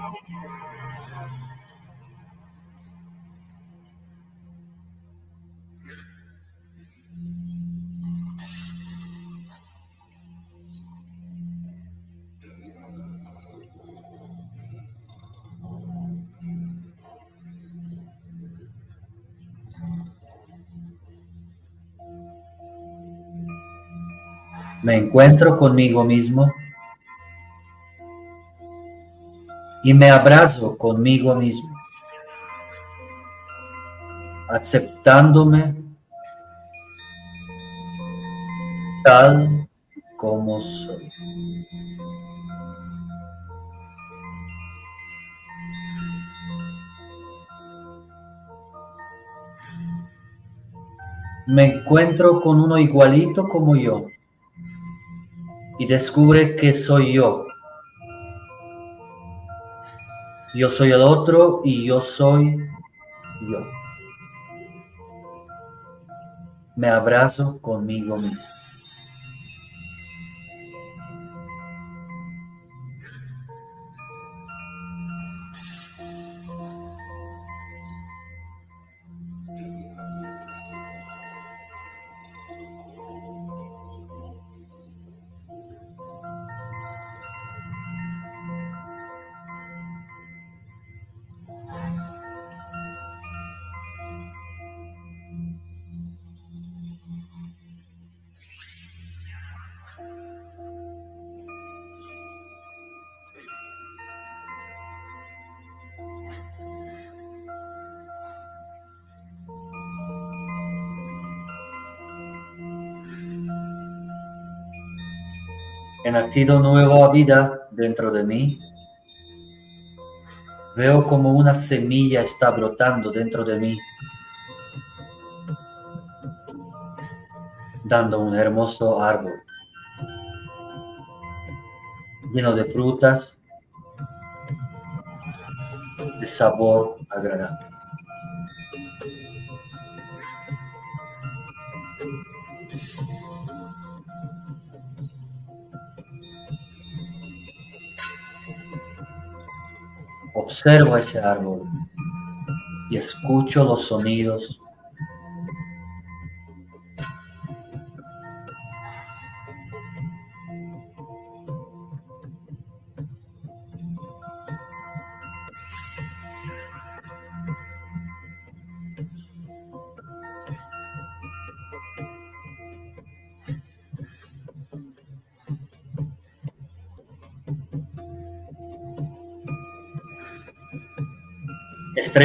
Encuentro conmigo mismo y me abrazo conmigo mismo, aceptándome tal como soy. Me encuentro con uno igualito como yo y descubre que soy yo. Yo soy el otro y yo soy yo. Me abrazo conmigo mismo. He nacido nueva vida dentro de mí. Veo como una semilla está brotando dentro de mí, dando un hermoso árbol lleno de frutas de sabor agradable. Observo ese árbol y escucho los sonidos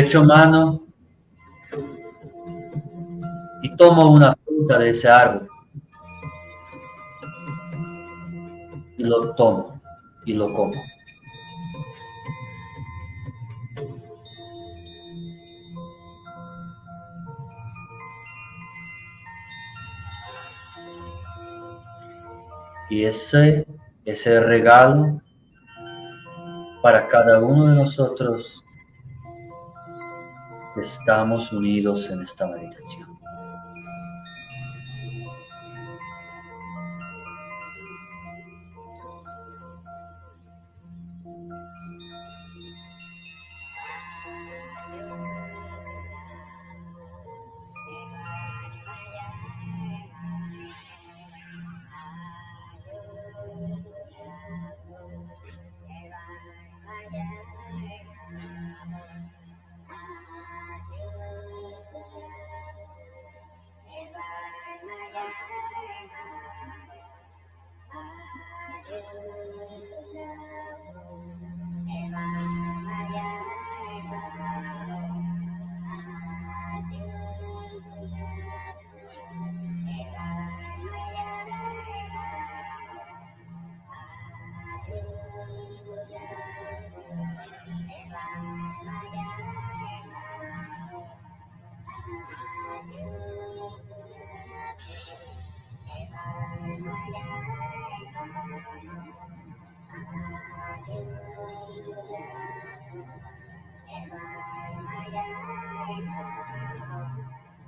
estrecho mano y tomo una fruta de ese árbol y lo tomo y lo como. Y ese, ese regalo para cada uno de nosotros estamos unidos en esta meditación.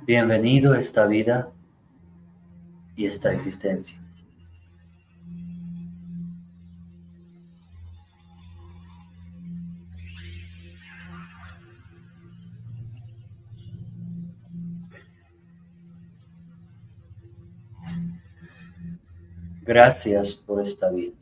Bienvenido esta vida y esta existencia. Gracias por esta vida.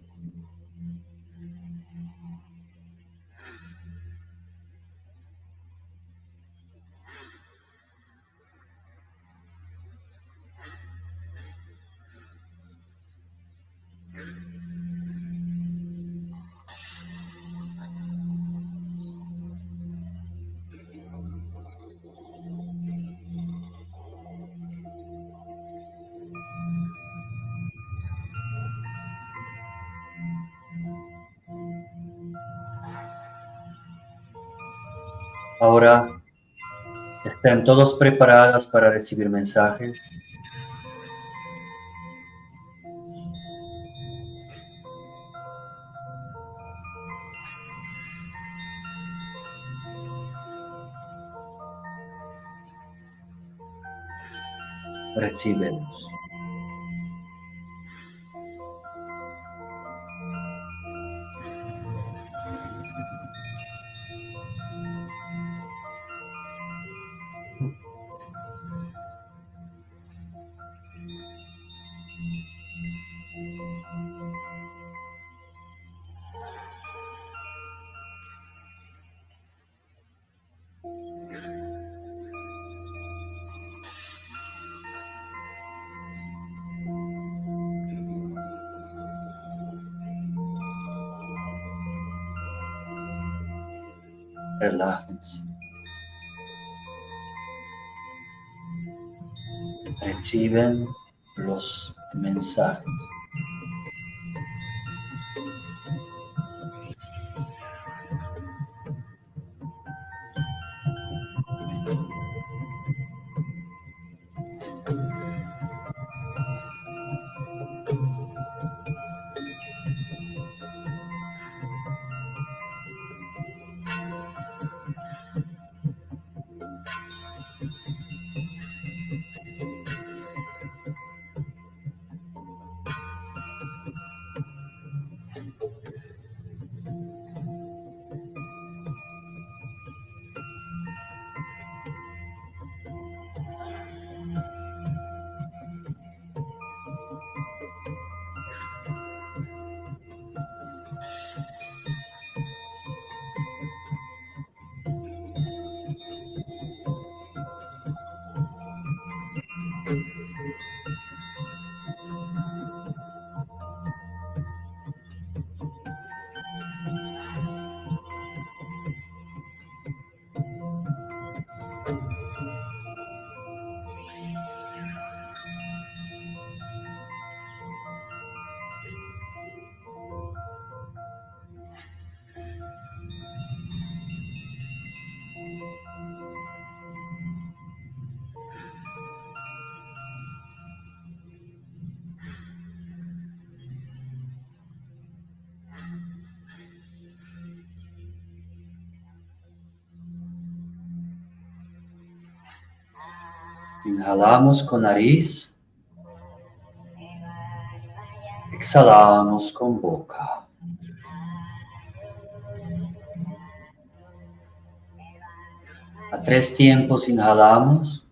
Ahora están todos preparadas para recibir mensajes. Recíbelos. Reciben los mensajes. Inhalamos con nariz. Exhalamos con boca. A tres tiempos inhalamos.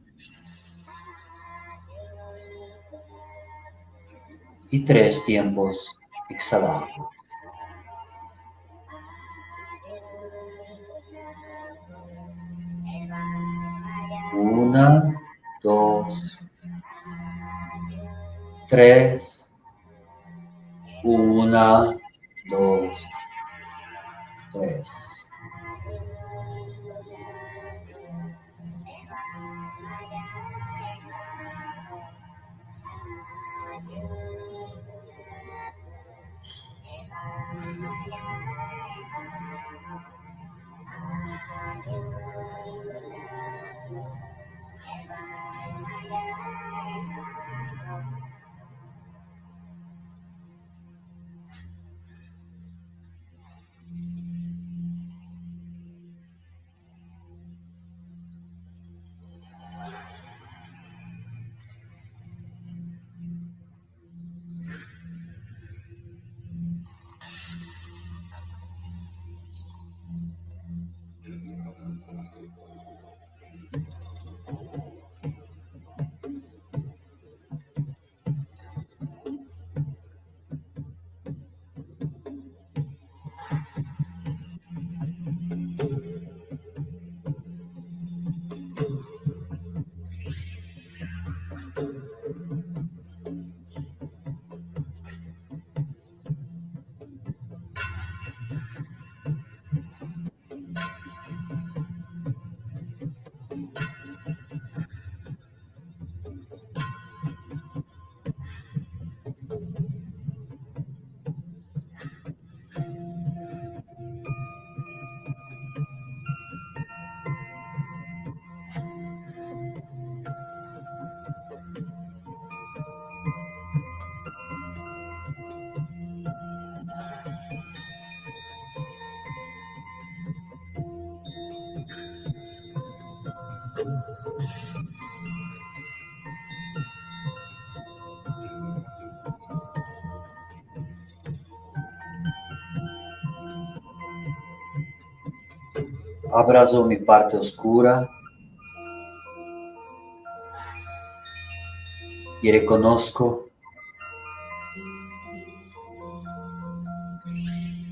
Y tres tiempos exhalamos. Tres, Abrazo mi parte oscura y reconozco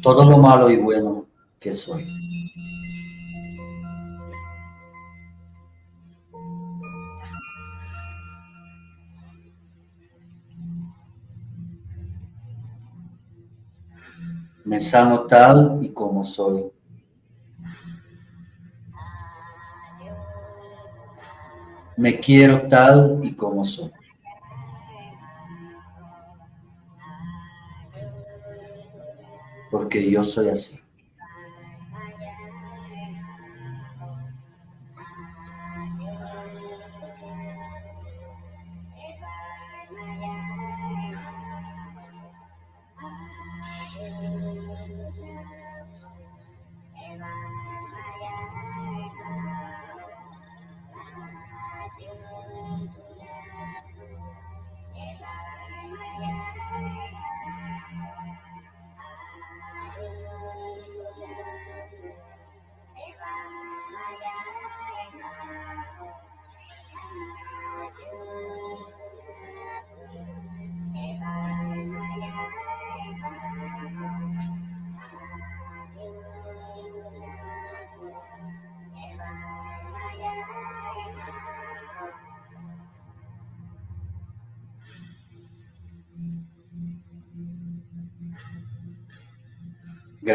todo lo malo y bueno que soy. Me sano tal y como soy. Me quiero tal y como soy. Porque yo soy así.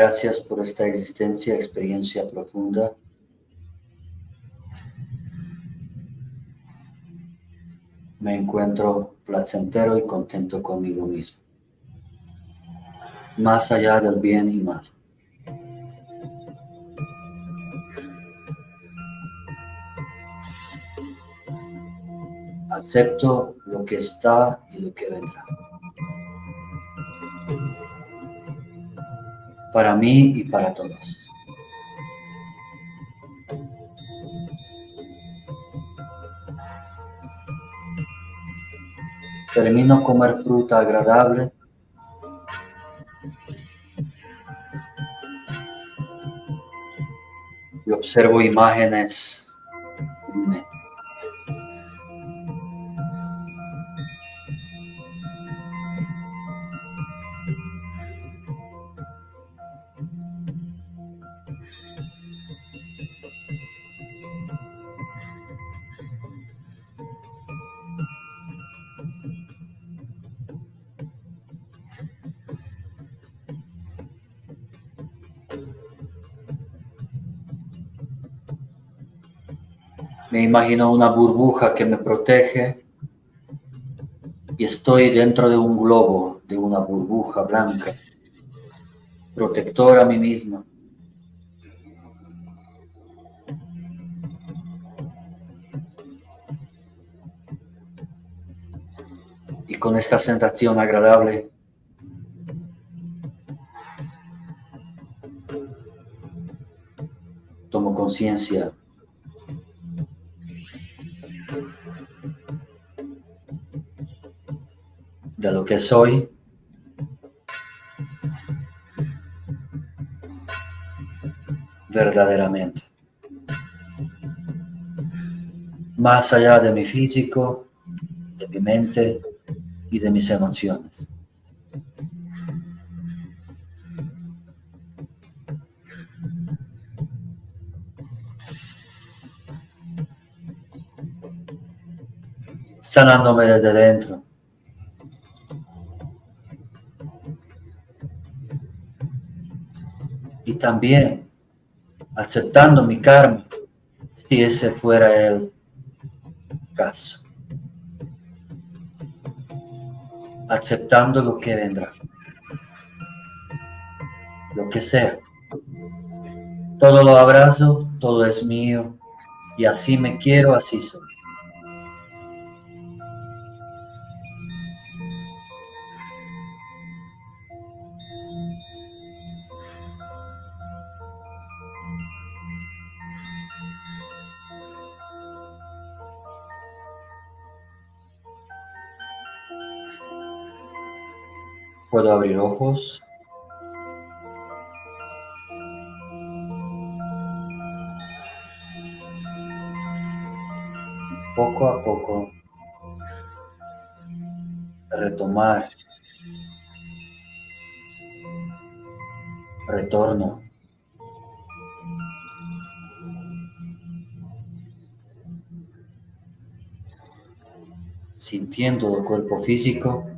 Gracias por esta existencia, experiencia profunda. Me encuentro placentero y contento conmigo mismo, más allá del bien y mal. Acepto lo que está y lo que vendrá. Para mí y para todos. Termino comer fruta agradable. Y observo imágenes imagino una burbuja que me protege y estoy dentro de un globo, de una burbuja blanca, protector a mí misma. Y con esta sensación agradable, tomo conciencia lo que soy. verdaderamente. Más allá de mi físico, de mi mente y de mis emociones. sanándome desde dentro. También aceptando mi karma, si ese fuera el caso. Aceptando lo que vendrá, lo que sea. Todo lo abrazo, todo es mío, y así me quiero, así soy. puedo abrir ojos. Poco a poco retomar. Retorno. Sintiendo el cuerpo físico.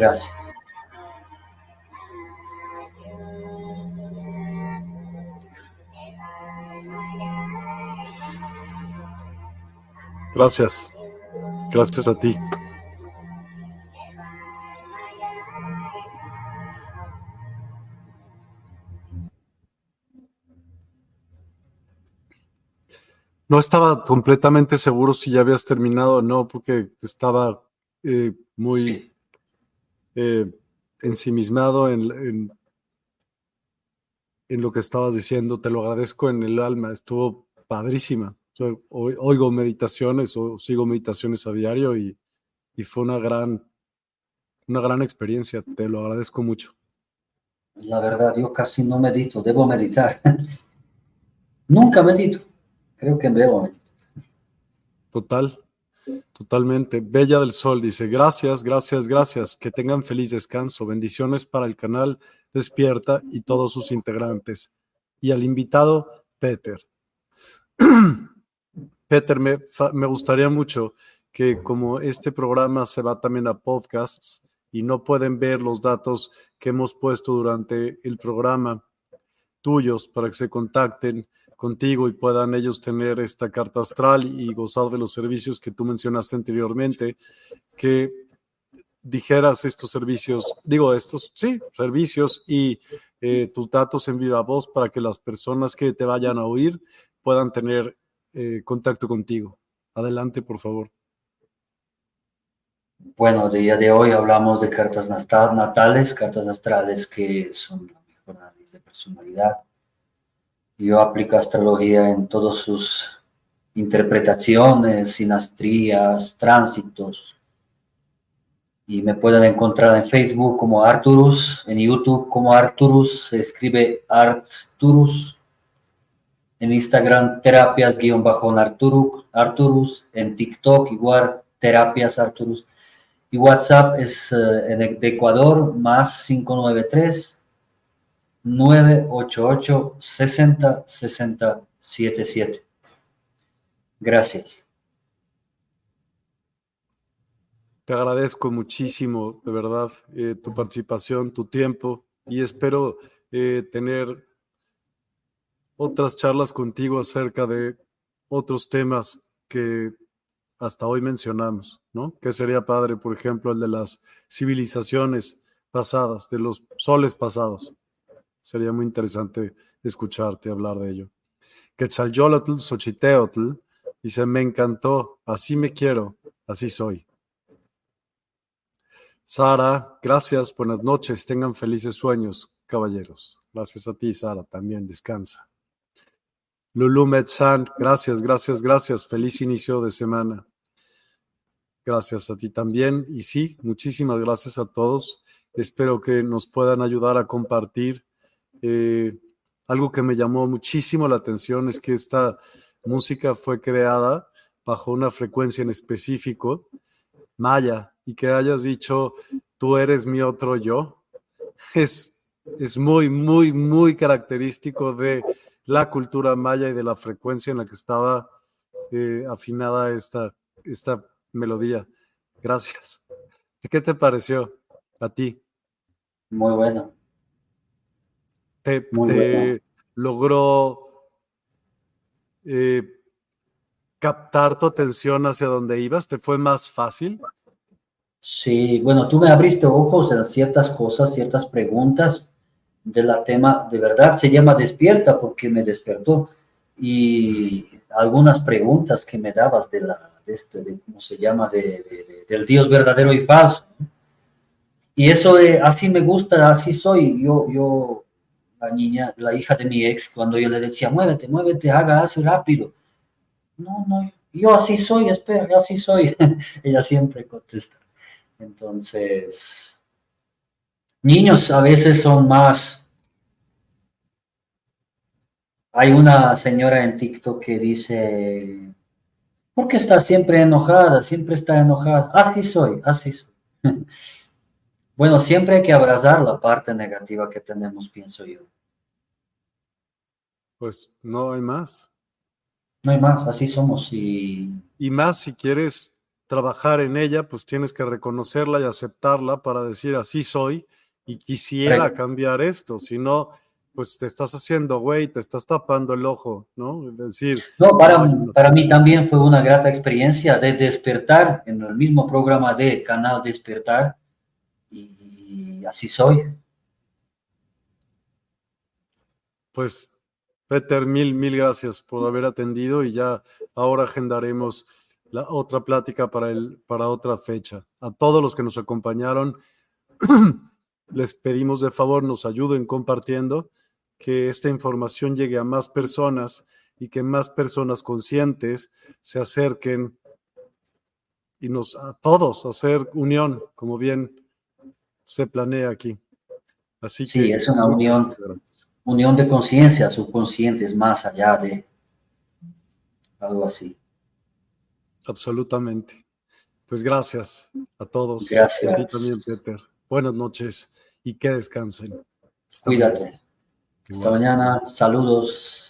Gracias. Gracias. Gracias a ti. No estaba completamente seguro si ya habías terminado o no, porque estaba eh, muy eh, ensimismado en, en, lo que estabas diciendo. Te lo agradezco en el alma, estuvo padrísima. oigo meditaciones o sigo meditaciones a diario y, y fue una gran, una gran experiencia. Te lo agradezco mucho. La verdad, yo casi no medito, debo meditar. Nunca medito. Creo que veo. Total, totalmente. Bella del Sol dice, gracias, gracias, gracias. Que tengan feliz descanso. Bendiciones para el canal Despierta y todos sus integrantes. Y al invitado, Peter. Peter, me, me gustaría mucho que como este programa se va también a podcasts y no pueden ver los datos que hemos puesto durante el programa tuyos para que se contacten contigo y puedan ellos tener esta carta astral y gozar de los servicios que tú mencionaste anteriormente, que dijeras estos servicios, digo estos, sí, servicios y eh, tus datos en viva voz para que las personas que te vayan a oír puedan tener eh, contacto contigo. Adelante, por favor. Bueno, el día de hoy hablamos de cartas natales, cartas astrales que son la mejor análisis de personalidad yo aplico astrología en todas sus interpretaciones, sinastrías, tránsitos. Y me pueden encontrar en Facebook como Arturus, en YouTube como Arturus, se escribe Arturus, en Instagram terapias-arturus, Arturus, en TikTok igual terapias Arturus. Y WhatsApp es eh, de Ecuador más 593 988 60 60 77. Gracias. Te agradezco muchísimo, de verdad, eh, tu participación, tu tiempo y espero eh, tener otras charlas contigo acerca de otros temas que hasta hoy mencionamos, ¿no? Que sería padre, por ejemplo, el de las civilizaciones pasadas, de los soles pasados. Sería muy interesante escucharte hablar de ello. Quetzalcoatl, Xochiteotl, dice, me encantó, así me quiero, así soy. Sara, gracias, buenas noches, tengan felices sueños, caballeros. Gracias a ti, Sara, también descansa. Lulu Metzan, gracias, gracias, gracias, feliz inicio de semana. Gracias a ti también. Y sí, muchísimas gracias a todos. Espero que nos puedan ayudar a compartir eh, algo que me llamó muchísimo la atención es que esta música fue creada bajo una frecuencia en específico, maya, y que hayas dicho, tú eres mi otro yo, es, es muy, muy, muy característico de la cultura maya y de la frecuencia en la que estaba eh, afinada esta, esta melodía. Gracias. ¿Qué te pareció a ti? Muy bueno te, logró eh, captar tu atención hacia donde ibas? ¿Te fue más fácil? Sí, bueno, tú me abriste ojos en ciertas cosas, ciertas preguntas de la tema, de verdad se llama despierta porque me despertó y algunas preguntas que me dabas de la, de este, de, ¿cómo se llama? De, del Dios verdadero y falso. Y eso así me gusta, así soy. Yo, yo, la niña, la hija de mi ex, cuando yo le decía, muévete, muévete, haga, hace rápido. No, no, yo así soy, espera, yo así soy. Ella siempre contesta. Entonces, niños a veces son más... Hay una señora en TikTok que dice, ¿por qué está siempre enojada? Siempre está enojada. Así soy, así soy. bueno, siempre hay que abrazar la parte negativa que tenemos, pienso yo. Pues no hay más. No hay más, así somos y... Y más si quieres trabajar en ella, pues tienes que reconocerla y aceptarla para decir así soy y quisiera cambiar esto, si no, pues te estás haciendo güey, te estás tapando el ojo, ¿no? Es decir... No, para, para mí también fue una grata experiencia de despertar en el mismo programa de Canal Despertar y así soy. Pues, Peter, mil, mil gracias por haber atendido y ya ahora agendaremos la otra plática para, el, para otra fecha. A todos los que nos acompañaron, les pedimos de favor nos ayuden compartiendo, que esta información llegue a más personas y que más personas conscientes se acerquen y nos a todos hacer unión, como bien se planea aquí. Así sí, es una unión, unión de conciencia, subconscientes más allá de algo así. Absolutamente. Pues gracias a todos. Gracias. Y a ti también, Peter. Buenas noches y que descansen. Cuídate. Hasta mañana. Saludos.